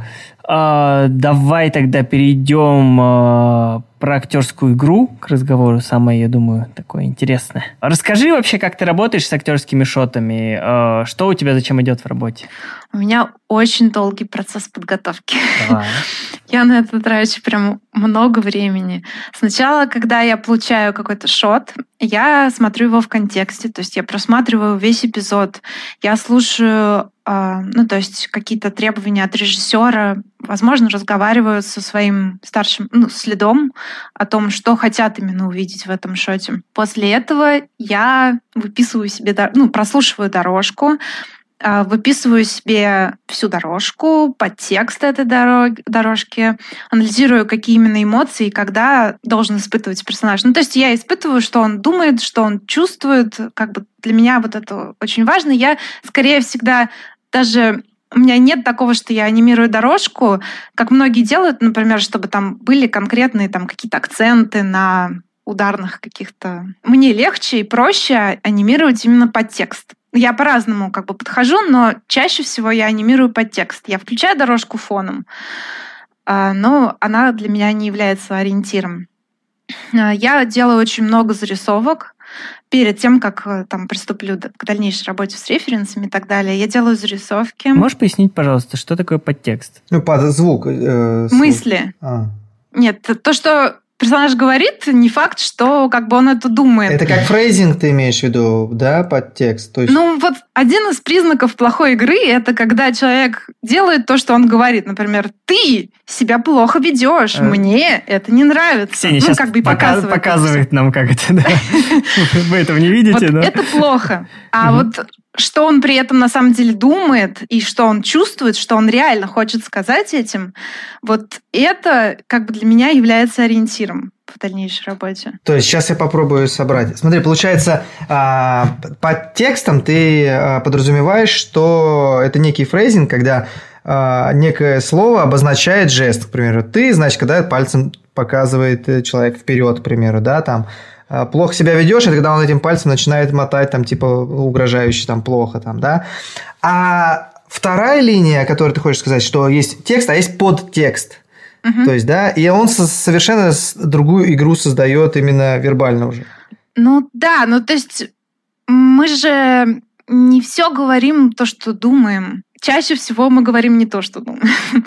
А, давай тогда перейдем а, про актерскую игру к разговору. Самое, я думаю, такое интересное. Расскажи вообще, как ты работаешь с актерскими шотами. А, что у тебя зачем идет в работе? У меня очень долгий процесс подготовки. Давай. Я на это трачу прям много времени. Сначала, когда я получаю какой-то шот, я смотрю его в контексте, то есть я просматриваю весь эпизод, я слушаю, э, ну, то есть какие-то требования от режиссера, возможно, разговариваю со своим старшим, ну, следом о том, что хотят именно увидеть в этом шоте. После этого я выписываю себе, ну, прослушиваю дорожку, а, выписываю себе всю дорожку, подтекст этой дорожки, анализирую, какие именно эмоции когда должен испытывать персонаж. Ну, то есть я испытываю, что он думает, что он чувствует. Как бы для меня вот это очень важно. Я скорее всегда даже у меня нет такого, что я анимирую дорожку, как многие делают, например, чтобы там были конкретные там какие-то акценты на ударных каких-то. Мне легче и проще анимировать именно подтекст. Я по-разному как бы подхожу, но чаще всего я анимирую подтекст. Я включаю дорожку фоном, а, но она для меня не является ориентиром. А, я делаю очень много зарисовок перед тем, как э, там приступлю к дальнейшей работе с референсами и так далее. Я делаю зарисовки. Можешь пояснить, пожалуйста, что такое подтекст? Ну, под звук. Э, Мысли. А. Нет, то, что персонаж говорит, не факт, что как бы он это думает. Это как фрейзинг ты имеешь в виду, да, подтекст? То есть... Ну, вот один из признаков плохой игры – это когда человек делает то, что он говорит. Например, ты себя плохо ведешь, а... мне это не нравится. Ксения ну, сейчас как бы показывает, показывает нам, как это, да. Вы этого не видите, да? Это плохо. А вот что он при этом на самом деле думает и что он чувствует, что он реально хочет сказать этим, вот это как бы для меня является ориентиром в дальнейшей работе. То есть сейчас я попробую собрать. Смотри, получается, а, под текстом ты а, подразумеваешь, что это некий фрейзинг, когда а, некое слово обозначает жест, к примеру. Ты, значит, когда пальцем показывает э, человек вперед, к примеру, да, там плохо себя ведешь, это когда он этим пальцем начинает мотать, там, типа, угрожающе, там, плохо, там, да. А вторая линия, о которой ты хочешь сказать, что есть текст, а есть подтекст. Угу. То есть, да, и он совершенно другую игру создает именно вербально уже. Ну да, ну то есть мы же не все говорим то, что думаем. Чаще всего мы говорим не то, что думаем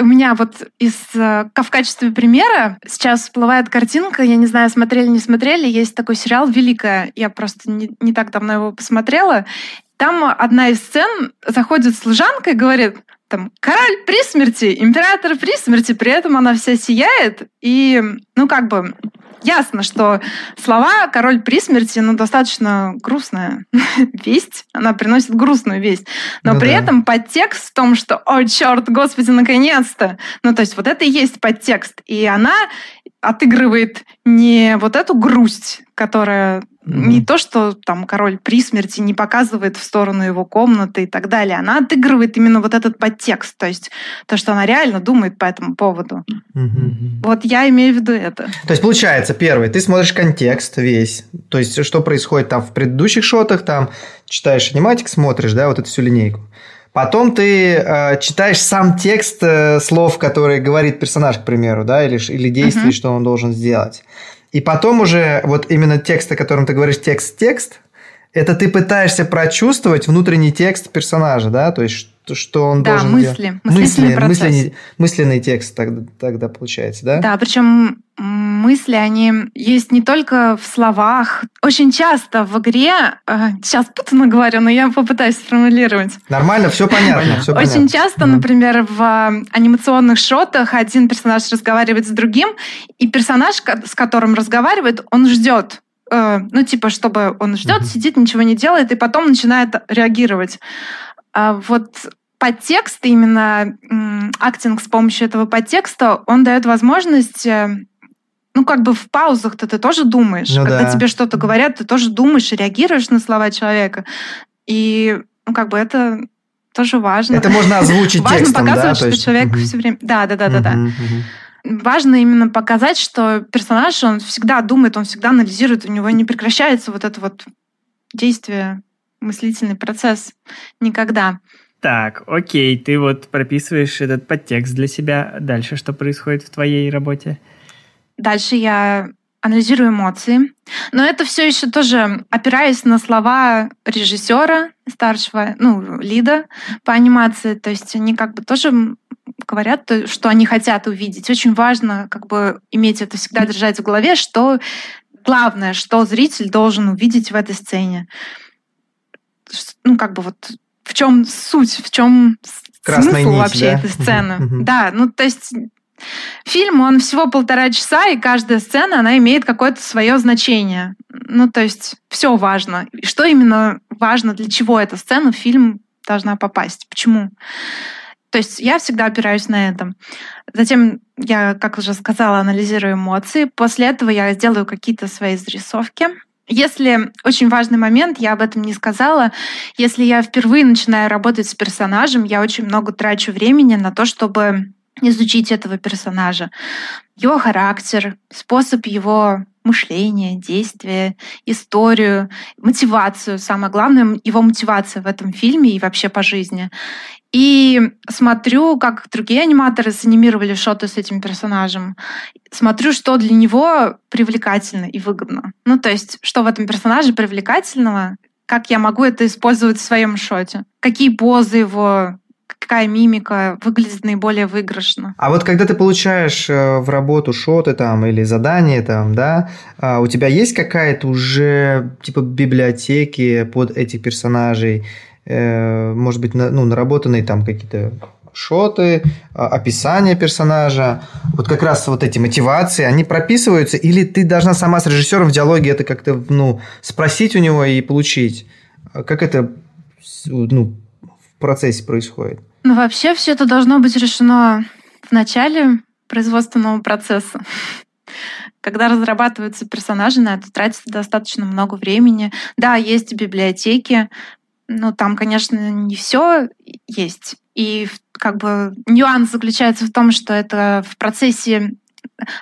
у меня вот из, э, в качестве примера сейчас всплывает картинка, я не знаю, смотрели, не смотрели, есть такой сериал «Великая», я просто не, не так давно его посмотрела, там одна из сцен заходит служанка и говорит, там, король при смерти, император при смерти, при этом она вся сияет, и, ну, как бы, ясно, что слова «король при смерти» ну, достаточно грустная весть. Она приносит грустную весть. Но ну, при да. этом подтекст в том, что «О, черт, господи, наконец-то!» Ну, то есть вот это и есть подтекст. И она отыгрывает не вот эту грусть, которая не то, что там король при смерти не показывает в сторону его комнаты и так далее. Она отыгрывает именно вот этот подтекст, то есть то, что она реально думает по этому поводу. Вот я имею в виду это. То есть получается, первый, ты смотришь контекст весь, то есть что происходит там в предыдущих шотах, там читаешь аниматик, смотришь, да, вот эту всю линейку. Потом ты э, читаешь сам текст э, слов, которые говорит персонаж, к примеру, да, или, или действий, uh-huh. что он должен сделать. И потом уже вот именно текст, о котором ты говоришь, текст-текст, это ты пытаешься прочувствовать внутренний текст персонажа, да, то есть что он да, должен мысли, делать. мысли, мысленный, мысленный текст тогда, тогда получается, да? Да, причем мысли, они есть не только в словах. Очень часто в игре, э, сейчас путано говорю, но я попытаюсь сформулировать. Нормально, все понятно. Все Очень понятно. часто, например, в э, анимационных шотах один персонаж разговаривает с другим, и персонаж, с которым разговаривает, он ждет э, ну, типа, чтобы он ждет, сидит, ничего не делает, и потом начинает реагировать. А вот подтекст, именно актинг с помощью этого подтекста, он дает возможность э, ну, как бы в паузах-то ты тоже думаешь. Ну, Когда да. тебе что-то говорят, ты тоже думаешь и реагируешь на слова человека. И, ну, как бы это тоже важно. Это можно озвучить Важно текстом, показывать, да? что есть... человек угу. все время... Да, да, да, да, да. Важно именно показать, что персонаж, он всегда думает, он всегда анализирует, у него не прекращается вот это вот действие, мыслительный процесс никогда. Так, окей, ты вот прописываешь этот подтекст для себя. Дальше что происходит в твоей работе? Дальше я анализирую эмоции. Но это все еще тоже опираясь на слова режиссера старшего, ну, лида по анимации. То есть они как бы тоже говорят, что они хотят увидеть. Очень важно как бы иметь это всегда держать в голове, что главное, что зритель должен увидеть в этой сцене. Ну, как бы вот в чем суть, в чем Красная смысл нить, вообще да? этой сцены. Uh-huh. Да, ну то есть фильм, он всего полтора часа, и каждая сцена, она имеет какое-то свое значение. Ну то есть все важно. И что именно важно, для чего эта сцена в фильм должна попасть, почему. То есть я всегда опираюсь на это. Затем я, как уже сказала, анализирую эмоции. После этого я сделаю какие-то свои зарисовки. Если очень важный момент, я об этом не сказала, если я впервые начинаю работать с персонажем, я очень много трачу времени на то, чтобы изучить этого персонажа, его характер, способ его мышления, действия, историю, мотивацию. Самое главное, его мотивация в этом фильме и вообще по жизни. И смотрю, как другие аниматоры санимировали шоты с этим персонажем. Смотрю, что для него привлекательно и выгодно. Ну, то есть, что в этом персонаже привлекательного, как я могу это использовать в своем шоте. Какие позы его какая мимика выглядит наиболее выигрышно. А вот когда ты получаешь э, в работу шоты там или задания там, да, а, у тебя есть какая-то уже типа библиотеки под этих персонажей, Э, может быть, ну, наработанные там какие-то шоты, а, описание персонажа, вот как раз вот эти мотивации, они прописываются, или ты должна сама с режиссером в диалоге это как-то, ну, спросить у него и получить? Как это, ну, в процессе происходит? Ну, вообще все это должно быть решено в начале производственного процесса. Когда разрабатываются персонажи, на это тратится достаточно много времени. Да, есть библиотеки, ну, там, конечно, не все есть. И как бы нюанс заключается в том, что это в процессе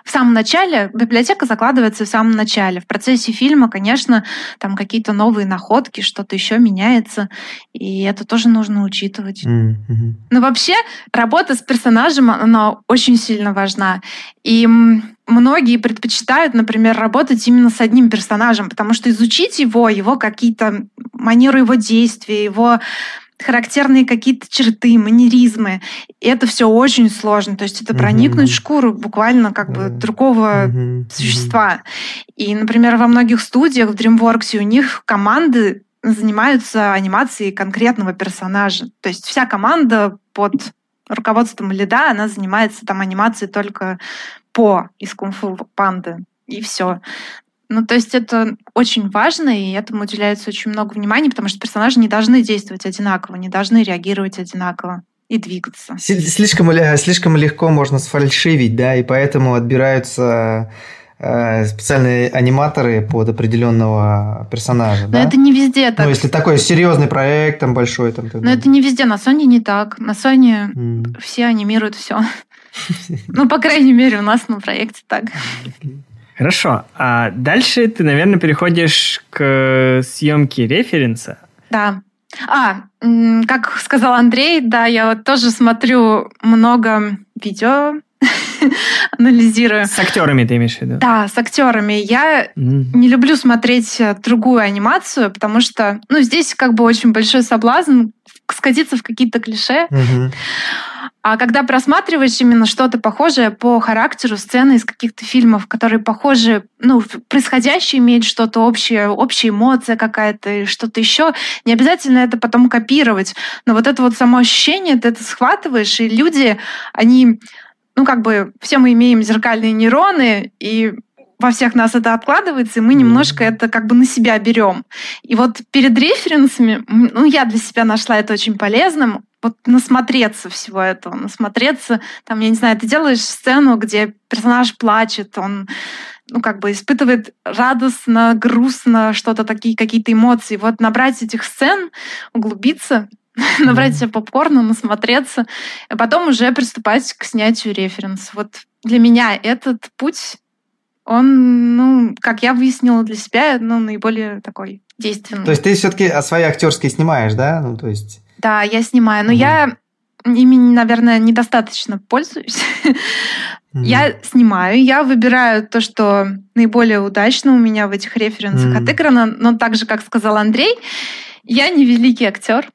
в самом начале, библиотека закладывается в самом начале. В процессе фильма, конечно, там какие-то новые находки, что-то еще меняется, и это тоже нужно учитывать. Mm-hmm. Но вообще работа с персонажем, она очень сильно важна. И многие предпочитают, например, работать именно с одним персонажем, потому что изучить его, его какие-то манеру его действия, его характерные какие-то черты, манеризмы. И это все очень сложно. То есть это проникнуть в шкуру буквально как бы другого существа. И, например, во многих студиях в DreamWorks у них команды занимаются анимацией конкретного персонажа. То есть вся команда под руководством лида, она занимается там анимацией только по из кунг-фу панды. И все. Ну, то есть это очень важно, и этому уделяется очень много внимания, потому что персонажи не должны действовать одинаково, не должны реагировать одинаково. и двигаться. Слишком, слишком легко можно сфальшивить, да, и поэтому отбираются э, специальные аниматоры под определенного персонажа. Но да? это не везде так. Ну, если такой серьезный проект, там большой, там. Но это не везде. На Sony не так. На Sony mm. все анимируют все. Ну, по крайней мере, у нас на проекте так. Хорошо. А дальше ты, наверное, переходишь к съемке референса. Да. А, как сказал Андрей, да, я вот тоже смотрю много видео, анализирую. С актерами ты имеешь в виду? Да, с актерами. Я mm. не люблю смотреть э, другую анимацию, потому что, ну, здесь как бы очень большой соблазн скатиться в какие-то клише. Mm-hmm. А когда просматриваешь именно что-то похожее по характеру сцены из каких-то фильмов, которые похожи, ну, происходящее имеет что-то общее, общая эмоция какая-то, что-то еще, не обязательно это потом копировать. Но вот это вот само ощущение, ты это схватываешь, и люди, они, ну, как бы, все мы имеем зеркальные нейроны, и во всех нас это откладывается, и мы немножко это как бы на себя берем. И вот перед референсами, ну, я для себя нашла это очень полезным, вот насмотреться всего этого, насмотреться, там, я не знаю, ты делаешь сцену, где персонаж плачет, он ну, как бы испытывает радостно, грустно, что-то такие, какие-то эмоции. Вот набрать этих сцен, углубиться, набрать себе попкорна, насмотреться, а потом уже приступать к снятию референс. Вот для меня этот путь, он, ну, как я выяснила для себя, ну, наиболее такой действенный. То есть ты все-таки свои актерские снимаешь, да? Ну, то есть да, я снимаю, но mm я ими, наверное, недостаточно пользуюсь. mm Я снимаю, я выбираю то, что наиболее удачно у меня в этих референсах mm отыграно, но так же, как сказал Андрей, я не великий актер,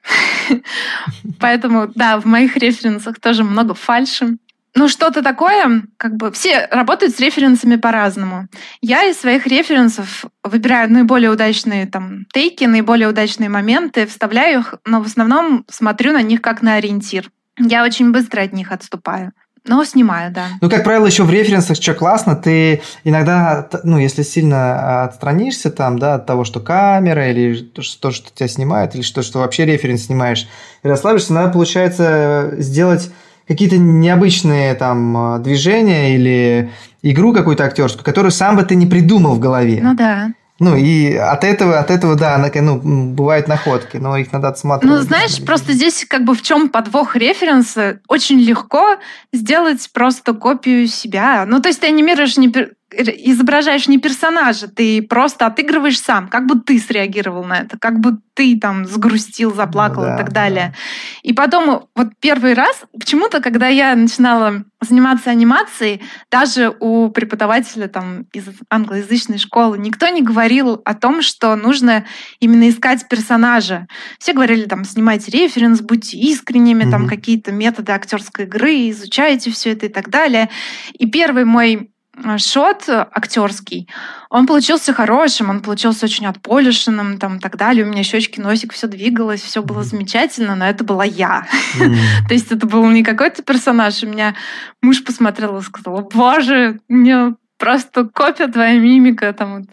поэтому, да, в моих референсах тоже много фальши ну, что-то такое, как бы все работают с референсами по-разному. Я из своих референсов выбираю наиболее удачные там тейки, наиболее удачные моменты, вставляю их, но в основном смотрю на них как на ориентир. Я очень быстро от них отступаю. Но снимаю, да. Ну, как правило, еще в референсах что классно, ты иногда, ну, если сильно отстранишься там, да, от того, что камера, или то, что тебя снимают, или что, что вообще референс снимаешь, и расслабишься, надо, получается, сделать какие-то необычные там э, движения или игру какую-то актерскую, которую сам бы ты не придумал в голове. Ну да. Ну, и от этого, от этого, да, ну, бывают находки, но их надо отсматривать. Ну, знаешь, просто здесь как бы в чем подвох референса? Очень легко сделать просто копию себя. Ну, то есть ты анимируешь не изображаешь не персонажа, ты просто отыгрываешь сам, как бы ты среагировал на это, как бы ты там сгрустил, заплакал ну, да, и так далее. Да. И потом вот первый раз, почему-то, когда я начинала заниматься анимацией, даже у преподавателя там из англоязычной школы никто не говорил о том, что нужно именно искать персонажа. Все говорили там, снимайте референс, будьте искренними, mm-hmm. там какие-то методы актерской игры, изучайте все это и так далее. И первый мой шот актерский, он получился хорошим, он получился очень отполишенным, там, и так далее. У меня щечки, носик, все двигалось, все было замечательно, но это была я. Mm. То есть это был не какой-то персонаж. У меня муж посмотрел и сказал, боже, мне просто копия твоя мимика, там,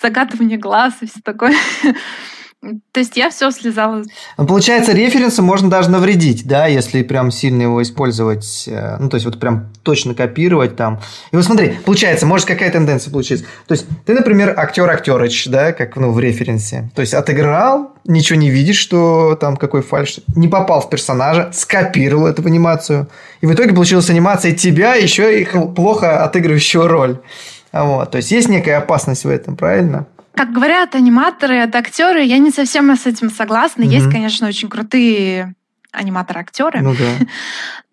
закатывание глаз и все такое. То есть я все слезала. Ну, получается, референсу можно даже навредить, да, если прям сильно его использовать, э, ну, то есть вот прям точно копировать там. И вот смотри, получается, может какая тенденция получиться. То есть ты, например, актер актерыч, да, как ну, в референсе. То есть отыграл, ничего не видишь, что там какой фальш, не попал в персонажа, скопировал эту анимацию. И в итоге получилась анимация тебя, еще и плохо отыгрывающего роль. Вот. То есть есть некая опасность в этом, правильно? Как говорят аниматоры, это актеры, я не совсем с этим согласна. Mm-hmm. Есть, конечно, очень крутые аниматоры-актеры. Ну да.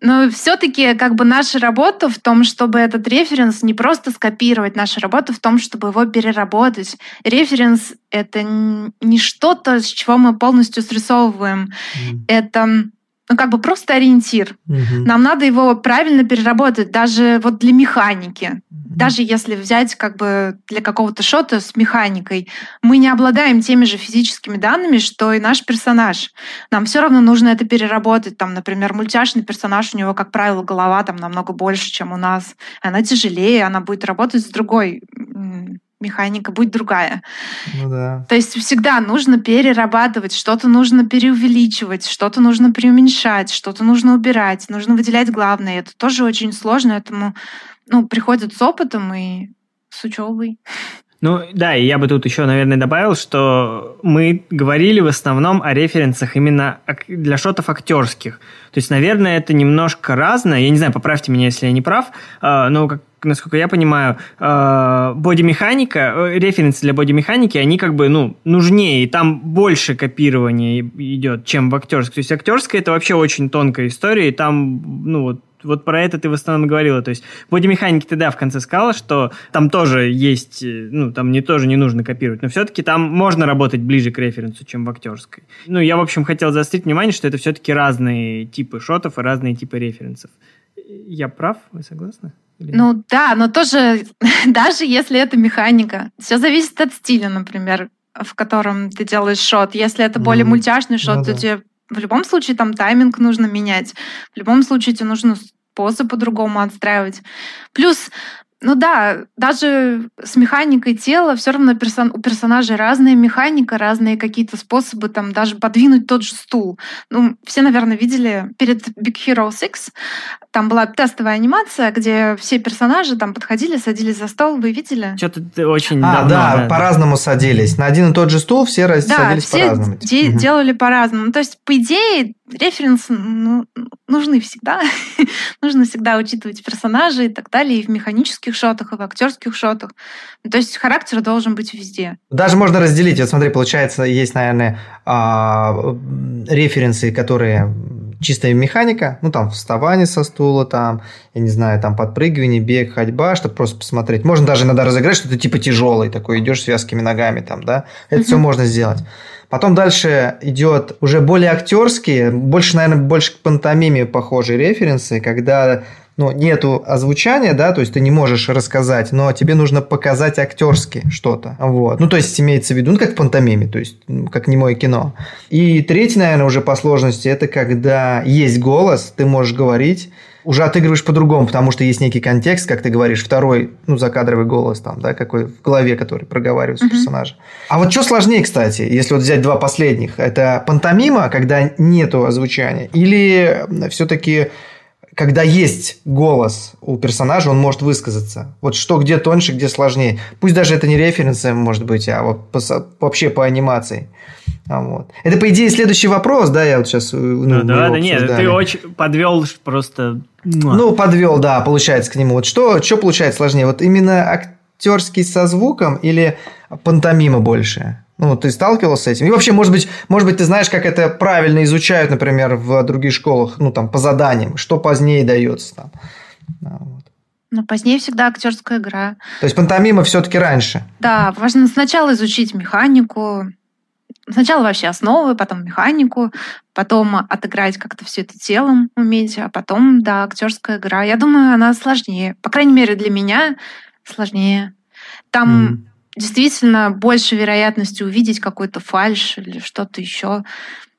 Но все-таки как бы наша работа в том, чтобы этот референс не просто скопировать, наша работа в том, чтобы его переработать. Референс — это не что-то, с чего мы полностью срисовываем. Mm. Это ну, как бы просто ориентир. Угу. Нам надо его правильно переработать, даже вот для механики. Угу. Даже если взять как бы для какого-то шота с механикой, мы не обладаем теми же физическими данными, что и наш персонаж. Нам все равно нужно это переработать. Там, например, мультяшный персонаж, у него, как правило, голова там намного больше, чем у нас. Она тяжелее, она будет работать с другой механика будет другая. Ну да. То есть всегда нужно перерабатывать, что-то нужно переувеличивать, что-то нужно преуменьшать, что-то нужно убирать, нужно выделять главное. Это тоже очень сложно, этому ну, приходит с опытом и с учебой. Ну да, и я бы тут еще, наверное, добавил, что мы говорили в основном о референсах именно для шотов актерских. То есть, наверное, это немножко разное. Я не знаю, поправьте меня, если я не прав, а, но как насколько я понимаю, а, бодимеханика, э, референсы для бодимеханики, они как бы, ну, нужнее, и там больше копирования идет, чем в актерской. То есть актерская это вообще очень тонкая история, и там, ну, вот вот про это ты в основном говорила. То есть бодимеханики ты, да, в конце сказала, что там тоже есть, э, ну, там не тоже не нужно копировать, но все-таки там можно работать ближе к референсу, чем в актерской. Ну, я, в общем, хотел заострить внимание, что это все-таки разные типы шотов и разные типы референсов. Я прав? Вы согласны? Или... Ну да, но тоже, даже если это механика, все зависит от стиля, например, в котором ты делаешь шот. Если это более mm-hmm. мультяшный шот, ну, то да. тебе в любом случае там тайминг нужно менять. В любом случае тебе нужно позы по-другому отстраивать. Плюс ну да, даже с механикой тела все равно персон, у персонажей разная механика, разные какие-то способы там даже подвинуть тот же стул. Ну, все, наверное, видели перед Big Hero 6, там была тестовая анимация, где все персонажи там подходили, садились за стол, вы видели? Что-то очень А, давно, да, да, по-разному садились. На один и тот же стул все да, садились все по-разному. Де- угу. делали по-разному. То есть, по идее, референсы ну, нужны всегда. Нужно всегда учитывать персонажей и так далее, и в механических шотах, и в актерских шотах. Ну, то есть характер должен быть везде. Даже можно разделить. Вот смотри, получается, есть, наверное, а, референсы, которые чистая механика, ну, там, вставание со стула, там, я не знаю, там, подпрыгивание, бег, ходьба, чтобы просто посмотреть. Можно даже иногда разыграть, что ты типа тяжелый такой, идешь с вязкими ногами, там, да, это все можно сделать. Потом дальше идет уже более актерские, больше, наверное, больше к пантомиме похожие референсы, когда ну, нету озвучания, да, то есть ты не можешь рассказать, но тебе нужно показать актерски что-то, вот. Ну, то есть имеется в виду, ну, как в пантомиме, то есть ну, как немое кино. И третий, наверное, уже по сложности, это когда есть голос, ты можешь говорить, уже отыгрываешь по-другому, потому что есть некий контекст, как ты говоришь, второй, ну, закадровый голос там, да, какой в голове, который проговаривается uh-huh. персонажа. А вот что сложнее, кстати, если вот взять два последних, это пантомима, когда нету озвучания, или все-таки когда есть голос у персонажа, он может высказаться. Вот что где тоньше, где сложнее. Пусть даже это не референсы, может быть, а вот по, вообще по анимации. А вот. Это, по идее, следующий вопрос, да, я вот сейчас... Э, ну, ну да, да, нет, ты очень подвел просто... Ну, подвел, да, получается, к нему. Вот что, что получается сложнее? Вот именно актерский со звуком или пантомима больше? Ну, ты сталкивался с этим? И вообще, может быть, может быть, ты знаешь, как это правильно изучают, например, в других школах, ну, там, по заданиям, что позднее дается там. Вот. Но позднее всегда актерская игра. То есть пантомима все-таки раньше? Да, важно сначала изучить механику, сначала вообще основы, потом механику, потом отыграть как-то все это телом уметь, а потом, да, актерская игра. Я думаю, она сложнее. По крайней мере, для меня сложнее. Там mm действительно больше вероятности увидеть какой-то фальш или что-то еще.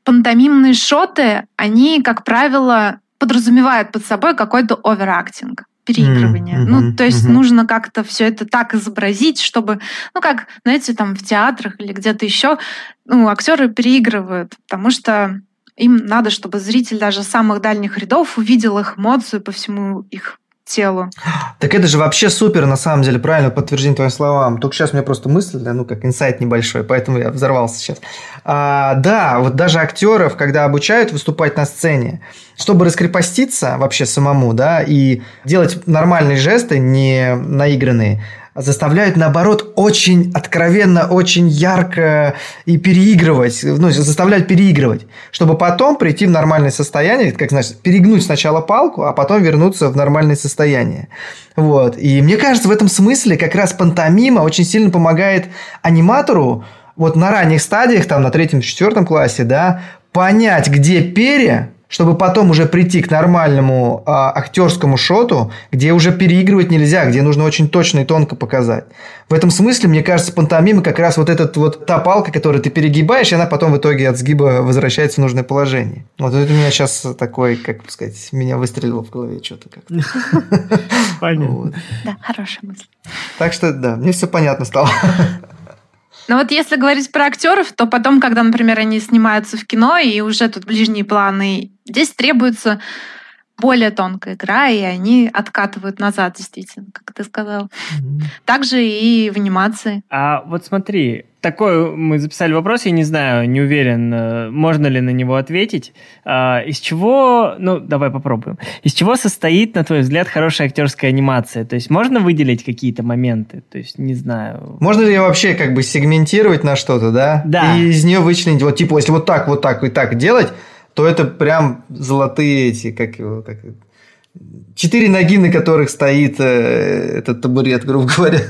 Пантомимные шоты, они, как правило, подразумевают под собой какой-то оверактинг переигрывание. Mm-hmm, ну, то есть mm-hmm. нужно как-то все это так изобразить, чтобы, ну, как, знаете, там в театрах или где-то еще, ну, актеры переигрывают, потому что им надо, чтобы зритель даже самых дальних рядов увидел их эмоцию по всему их телу. Так это же вообще супер, на самом деле, правильно подтверждение твоим словам. Только сейчас у меня просто мысль, ну, как инсайт небольшой, поэтому я взорвался сейчас. А, да, вот даже актеров, когда обучают выступать на сцене, чтобы раскрепоститься вообще самому, да, и делать нормальные жесты, не наигранные, заставляют, наоборот, очень откровенно, очень ярко и переигрывать, ну, заставляют переигрывать, чтобы потом прийти в нормальное состояние, как значит, перегнуть сначала палку, а потом вернуться в нормальное состояние. Вот. И мне кажется, в этом смысле как раз пантомима очень сильно помогает аниматору вот на ранних стадиях, там на третьем-четвертом классе, да, понять, где перья, чтобы потом уже прийти к нормальному а, актерскому шоту, где уже переигрывать нельзя, где нужно очень точно и тонко показать. В этом смысле, мне кажется, пантомима как раз вот этот вот та палка, которую ты перегибаешь, и она потом в итоге от сгиба возвращается в нужное положение. Вот это у меня сейчас такой, как сказать, меня выстрелило в голове что-то как-то. Понятно. Да, хорошая мысль. Так что, да, мне все понятно стало. Ну вот если говорить про актеров, то потом, когда, например, они снимаются в кино, и уже тут ближние планы, здесь требуется более тонкая игра, и они откатывают назад, действительно, как ты сказал. Mm-hmm. Также и в анимации. А вот смотри, такой мы записали вопрос, я не знаю, не уверен, э, можно ли на него ответить. А, из чего, ну, давай попробуем. Из чего состоит, на твой взгляд, хорошая актерская анимация? То есть можно выделить какие-то моменты? То есть, не знаю. Можно ли вообще как бы сегментировать на что-то, да? Да. И из нее вычленить, вот типа, если вот так, вот так и так делать, то это прям золотые эти, как его, как четыре ноги, на которых стоит э, этот табурет, грубо говоря.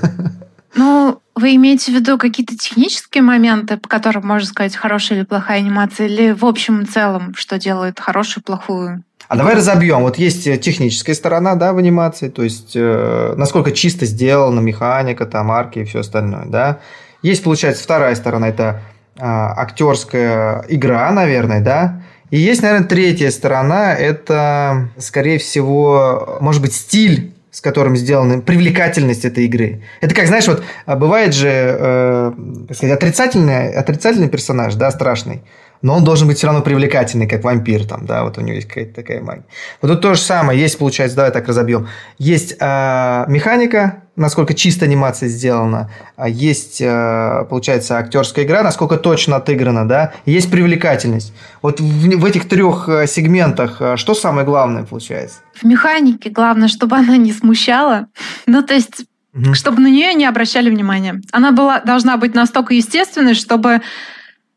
Ну, вы имеете в виду какие-то технические моменты, по которым можно сказать, хорошая или плохая анимация, или в общем и целом, что делает хорошую плохую? А давай разобьем. Вот есть техническая сторона, да, в анимации, то есть э, насколько чисто сделана механика, там арки и все остальное, да. Есть, получается, вторая сторона, это э, актерская игра, наверное, да. И есть, наверное, третья сторона, это, скорее всего, может быть, стиль с которым сделана привлекательность этой игры. Это как, знаешь, вот а, бывает же, э, сказать, отрицательный, отрицательный персонаж, да, страшный, но он должен быть все равно привлекательный, как вампир, там, да, вот у него есть какая-то такая магия. Вот тут то же самое, есть, получается, давай так разобьем. Есть э, механика, насколько чисто анимация сделана, а есть, э, получается, актерская игра, насколько точно отыграна, да, есть привлекательность. Вот в, в этих трех сегментах что самое главное получается? В механике главное, чтобы она не смущала. Ну, то есть угу. чтобы на нее не обращали внимания. Она была, должна быть настолько естественной, чтобы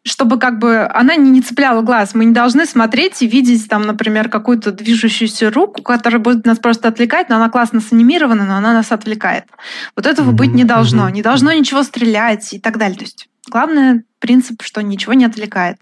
чтобы как бы она не, не цепляла глаз. Мы не должны смотреть и видеть там, например, какую-то движущуюся руку, которая будет нас просто отвлекать, но она классно санимирована, но она нас отвлекает. Вот этого mm-hmm. быть не должно. Mm-hmm. Не должно ничего стрелять и так далее. То есть главное принцип, что ничего не отвлекает.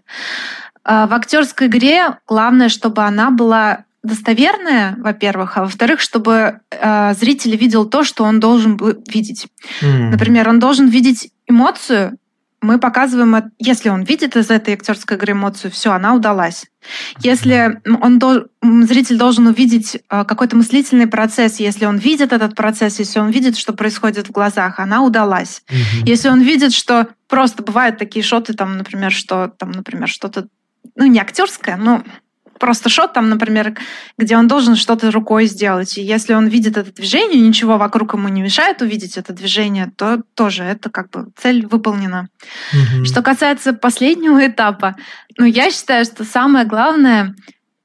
А, в актерской игре главное, чтобы она была достоверная, во-первых, а во-вторых, чтобы э, зритель видел то, что он должен видеть. Mm. Например, он должен видеть эмоцию, мы показываем, если он видит из этой актерской игры эмоцию, все, она удалась. Если он зритель должен увидеть а, какой-то мыслительный процесс, если он видит этот процесс, если он видит, что происходит в глазах, она удалась. Угу. Если он видит, что просто бывают такие шоты, там, например, что там, например, что-то, ну не актерское, но просто шот там, например, где он должен что-то рукой сделать. И если он видит это движение, ничего вокруг ему не мешает увидеть это движение, то тоже это как бы цель выполнена. Угу. Что касается последнего этапа, ну, я считаю, что самое главное,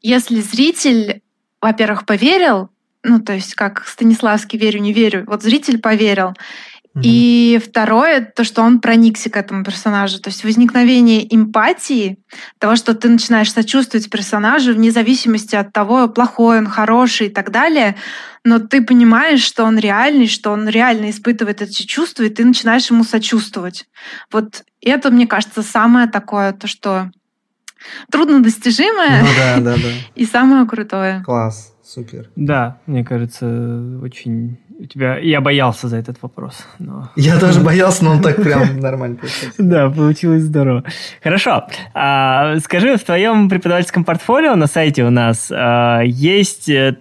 если зритель, во-первых, поверил, ну, то есть как Станиславский «верю, не верю», вот зритель поверил, и второе, то, что он проникся к этому персонажу. То есть возникновение эмпатии, того, что ты начинаешь сочувствовать персонажу вне зависимости от того, плохой он, хороший и так далее, но ты понимаешь, что он реальный, что он реально испытывает эти чувства, и ты начинаешь ему сочувствовать. Вот это, мне кажется, самое такое, то, что труднодостижимое ну, да, да, да. и самое крутое. Класс, супер. Да, мне кажется, очень у тебя... Я боялся за этот вопрос. Но... Я тоже боялся, но он так прям нормально получился. Да, получилось здорово. Хорошо. А, скажи, в твоем преподавательском портфолио на сайте у нас а, есть э,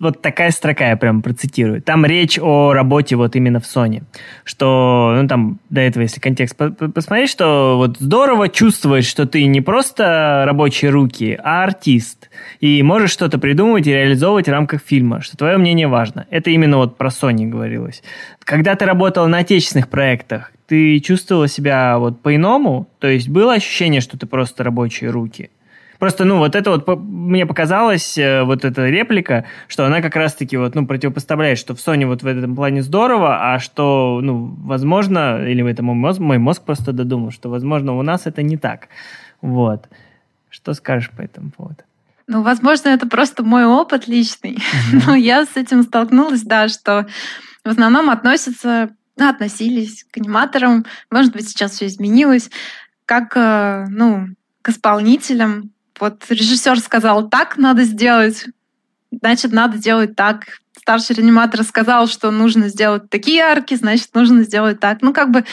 вот такая строка, я прям процитирую. Там речь о работе вот именно в Sony. Что, ну там, до этого, если контекст посмотреть, что вот здорово чувствовать, что ты не просто рабочие руки, а артист. И можешь что-то придумывать и реализовывать в рамках фильма, что твое мнение важно. Это именно вот про Sony говорилось. Когда ты работал на отечественных проектах, ты чувствовала себя вот по-иному? То есть было ощущение, что ты просто рабочие руки? Просто, ну, вот это вот мне показалось, э, вот эта реплика, что она как раз-таки вот, ну, противопоставляет, что в Sony вот в этом плане здорово, а что, ну, возможно, или это мой мозг, мой мозг просто додумал, что, возможно, у нас это не так. Вот. Что скажешь по этому поводу? Ну, возможно, это просто мой опыт личный. Mm-hmm. Но я с этим столкнулась, да, что в основном относятся, ну, относились к аниматорам, может быть, сейчас все изменилось, как, э, ну, к исполнителям, вот режиссер сказал, так надо сделать, значит, надо делать так. Старший реаниматор сказал, что нужно сделать такие арки, значит, нужно сделать так. Ну, как бы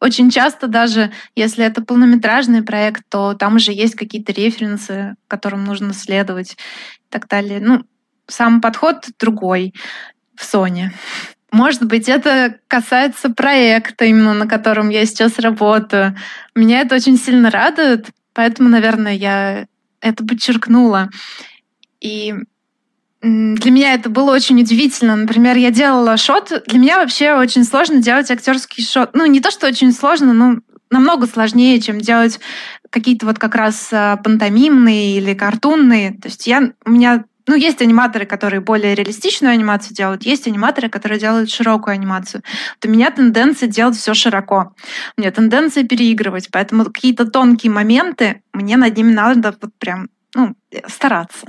очень часто даже, если это полнометражный проект, то там уже есть какие-то референсы, которым нужно следовать и так далее. Ну, сам подход другой в Sony. Может быть, это касается проекта, именно на котором я сейчас работаю. Меня это очень сильно радует, поэтому, наверное, я это подчеркнула. И для меня это было очень удивительно. Например, я делала шот. Для меня вообще очень сложно делать актерский шот. Ну, не то, что очень сложно, но намного сложнее, чем делать какие-то вот как раз а, пантомимные или картунные. То есть я, у меня ну, есть аниматоры, которые более реалистичную анимацию делают, есть аниматоры, которые делают широкую анимацию. Вот у меня тенденция делать все широко. У меня тенденция переигрывать, поэтому какие-то тонкие моменты, мне над ними надо вот прям ну, стараться.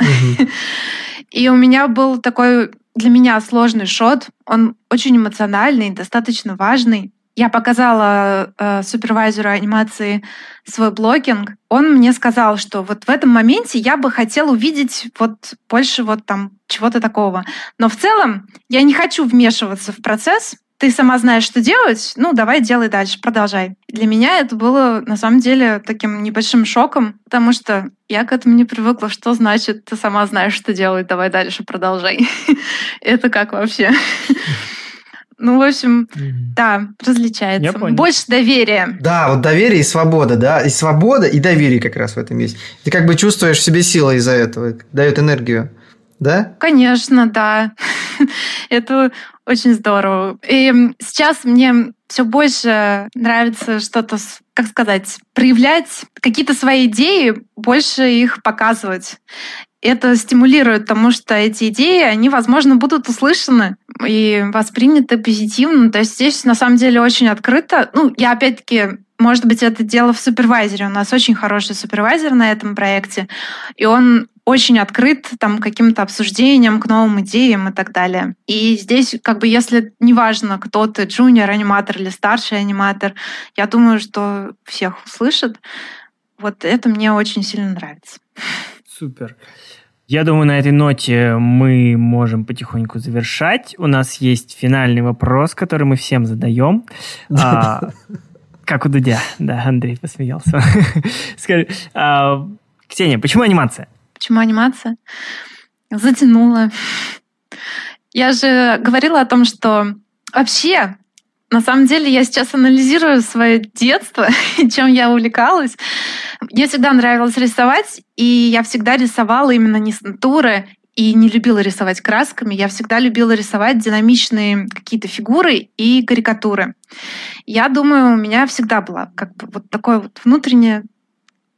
И у меня был такой для меня сложный шот. Он очень эмоциональный, достаточно важный. Я показала э, супервайзеру анимации свой блогинг. Он мне сказал, что вот в этом моменте я бы хотел увидеть вот больше вот там чего-то такого. Но в целом я не хочу вмешиваться в процесс. Ты сама знаешь, что делать, ну давай делай дальше, продолжай. Для меня это было на самом деле таким небольшим шоком, потому что я к этому не привыкла. Что значит, ты сама знаешь, что делать, давай дальше, продолжай. Это как вообще? Ну, в общем, mm-hmm. да, различается. Больше доверия. Да, вот доверие и свобода, да. И свобода, и доверие как раз в этом есть. Ты как бы чувствуешь в себе силы из-за этого, дает энергию. Да? Конечно, да. Это очень здорово. И сейчас мне все больше нравится что-то, как сказать, проявлять какие-то свои идеи, больше их показывать это стимулирует, потому что эти идеи, они, возможно, будут услышаны и восприняты позитивно. То есть здесь на самом деле очень открыто. Ну, я опять-таки может быть, это дело в супервайзере. У нас очень хороший супервайзер на этом проекте, и он очень открыт там каким-то обсуждениям, к новым идеям и так далее. И здесь, как бы, если неважно, кто ты, джуниор аниматор или старший аниматор, я думаю, что всех услышат. Вот это мне очень сильно нравится. Супер. Я думаю, на этой ноте мы можем потихоньку завершать. У нас есть финальный вопрос, который мы всем задаем. А, как у Дудя. Да, Андрей посмеялся. Скажи, а, Ксения, почему анимация? Почему анимация? Затянула. Я же говорила о том, что вообще на самом деле я сейчас анализирую свое детство чем я увлекалась. Мне всегда нравилось рисовать, и я всегда рисовала именно не с натуры и не любила рисовать красками. Я всегда любила рисовать динамичные какие-то фигуры и карикатуры. Я думаю, у меня всегда была как бы вот такая вот внутренняя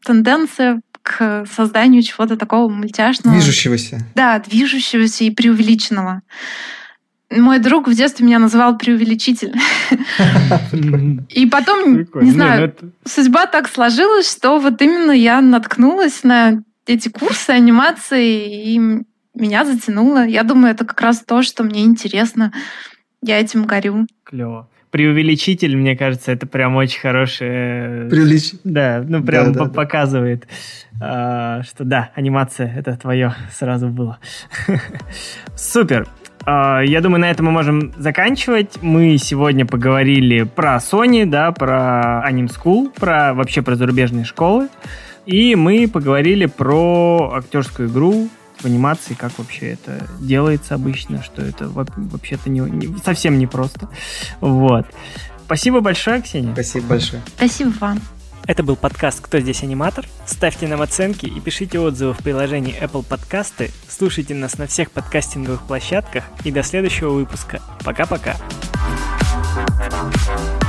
тенденция к созданию чего-то такого мультяшного. Движущегося. Да, движущегося и преувеличенного. Мой друг в детстве меня называл преувеличитель. И потом, не знаю, судьба так сложилась, что вот именно я наткнулась на эти курсы анимации, и меня затянуло. Я думаю, это как раз то, что мне интересно. Я этим горю. Клево. Преувеличитель, мне кажется, это прям очень хорошее... Преувелич... Да, ну прям да, да, показывает, да. что да, анимация это твое сразу было. Супер. А, я думаю, на этом мы можем заканчивать. Мы сегодня поговорили про Sony, да, про Anim School, про вообще про зарубежные школы. И мы поговорили про актерскую игру в анимации, как вообще это делается обычно, что это вообще-то не, не, совсем непросто. Вот. Спасибо большое, Ксения. Спасибо большое. Спасибо вам. Это был подкаст «Кто здесь аниматор?». Ставьте нам оценки и пишите отзывы в приложении Apple Podcasts. Слушайте нас на всех подкастинговых площадках. И до следующего выпуска. Пока-пока. thank you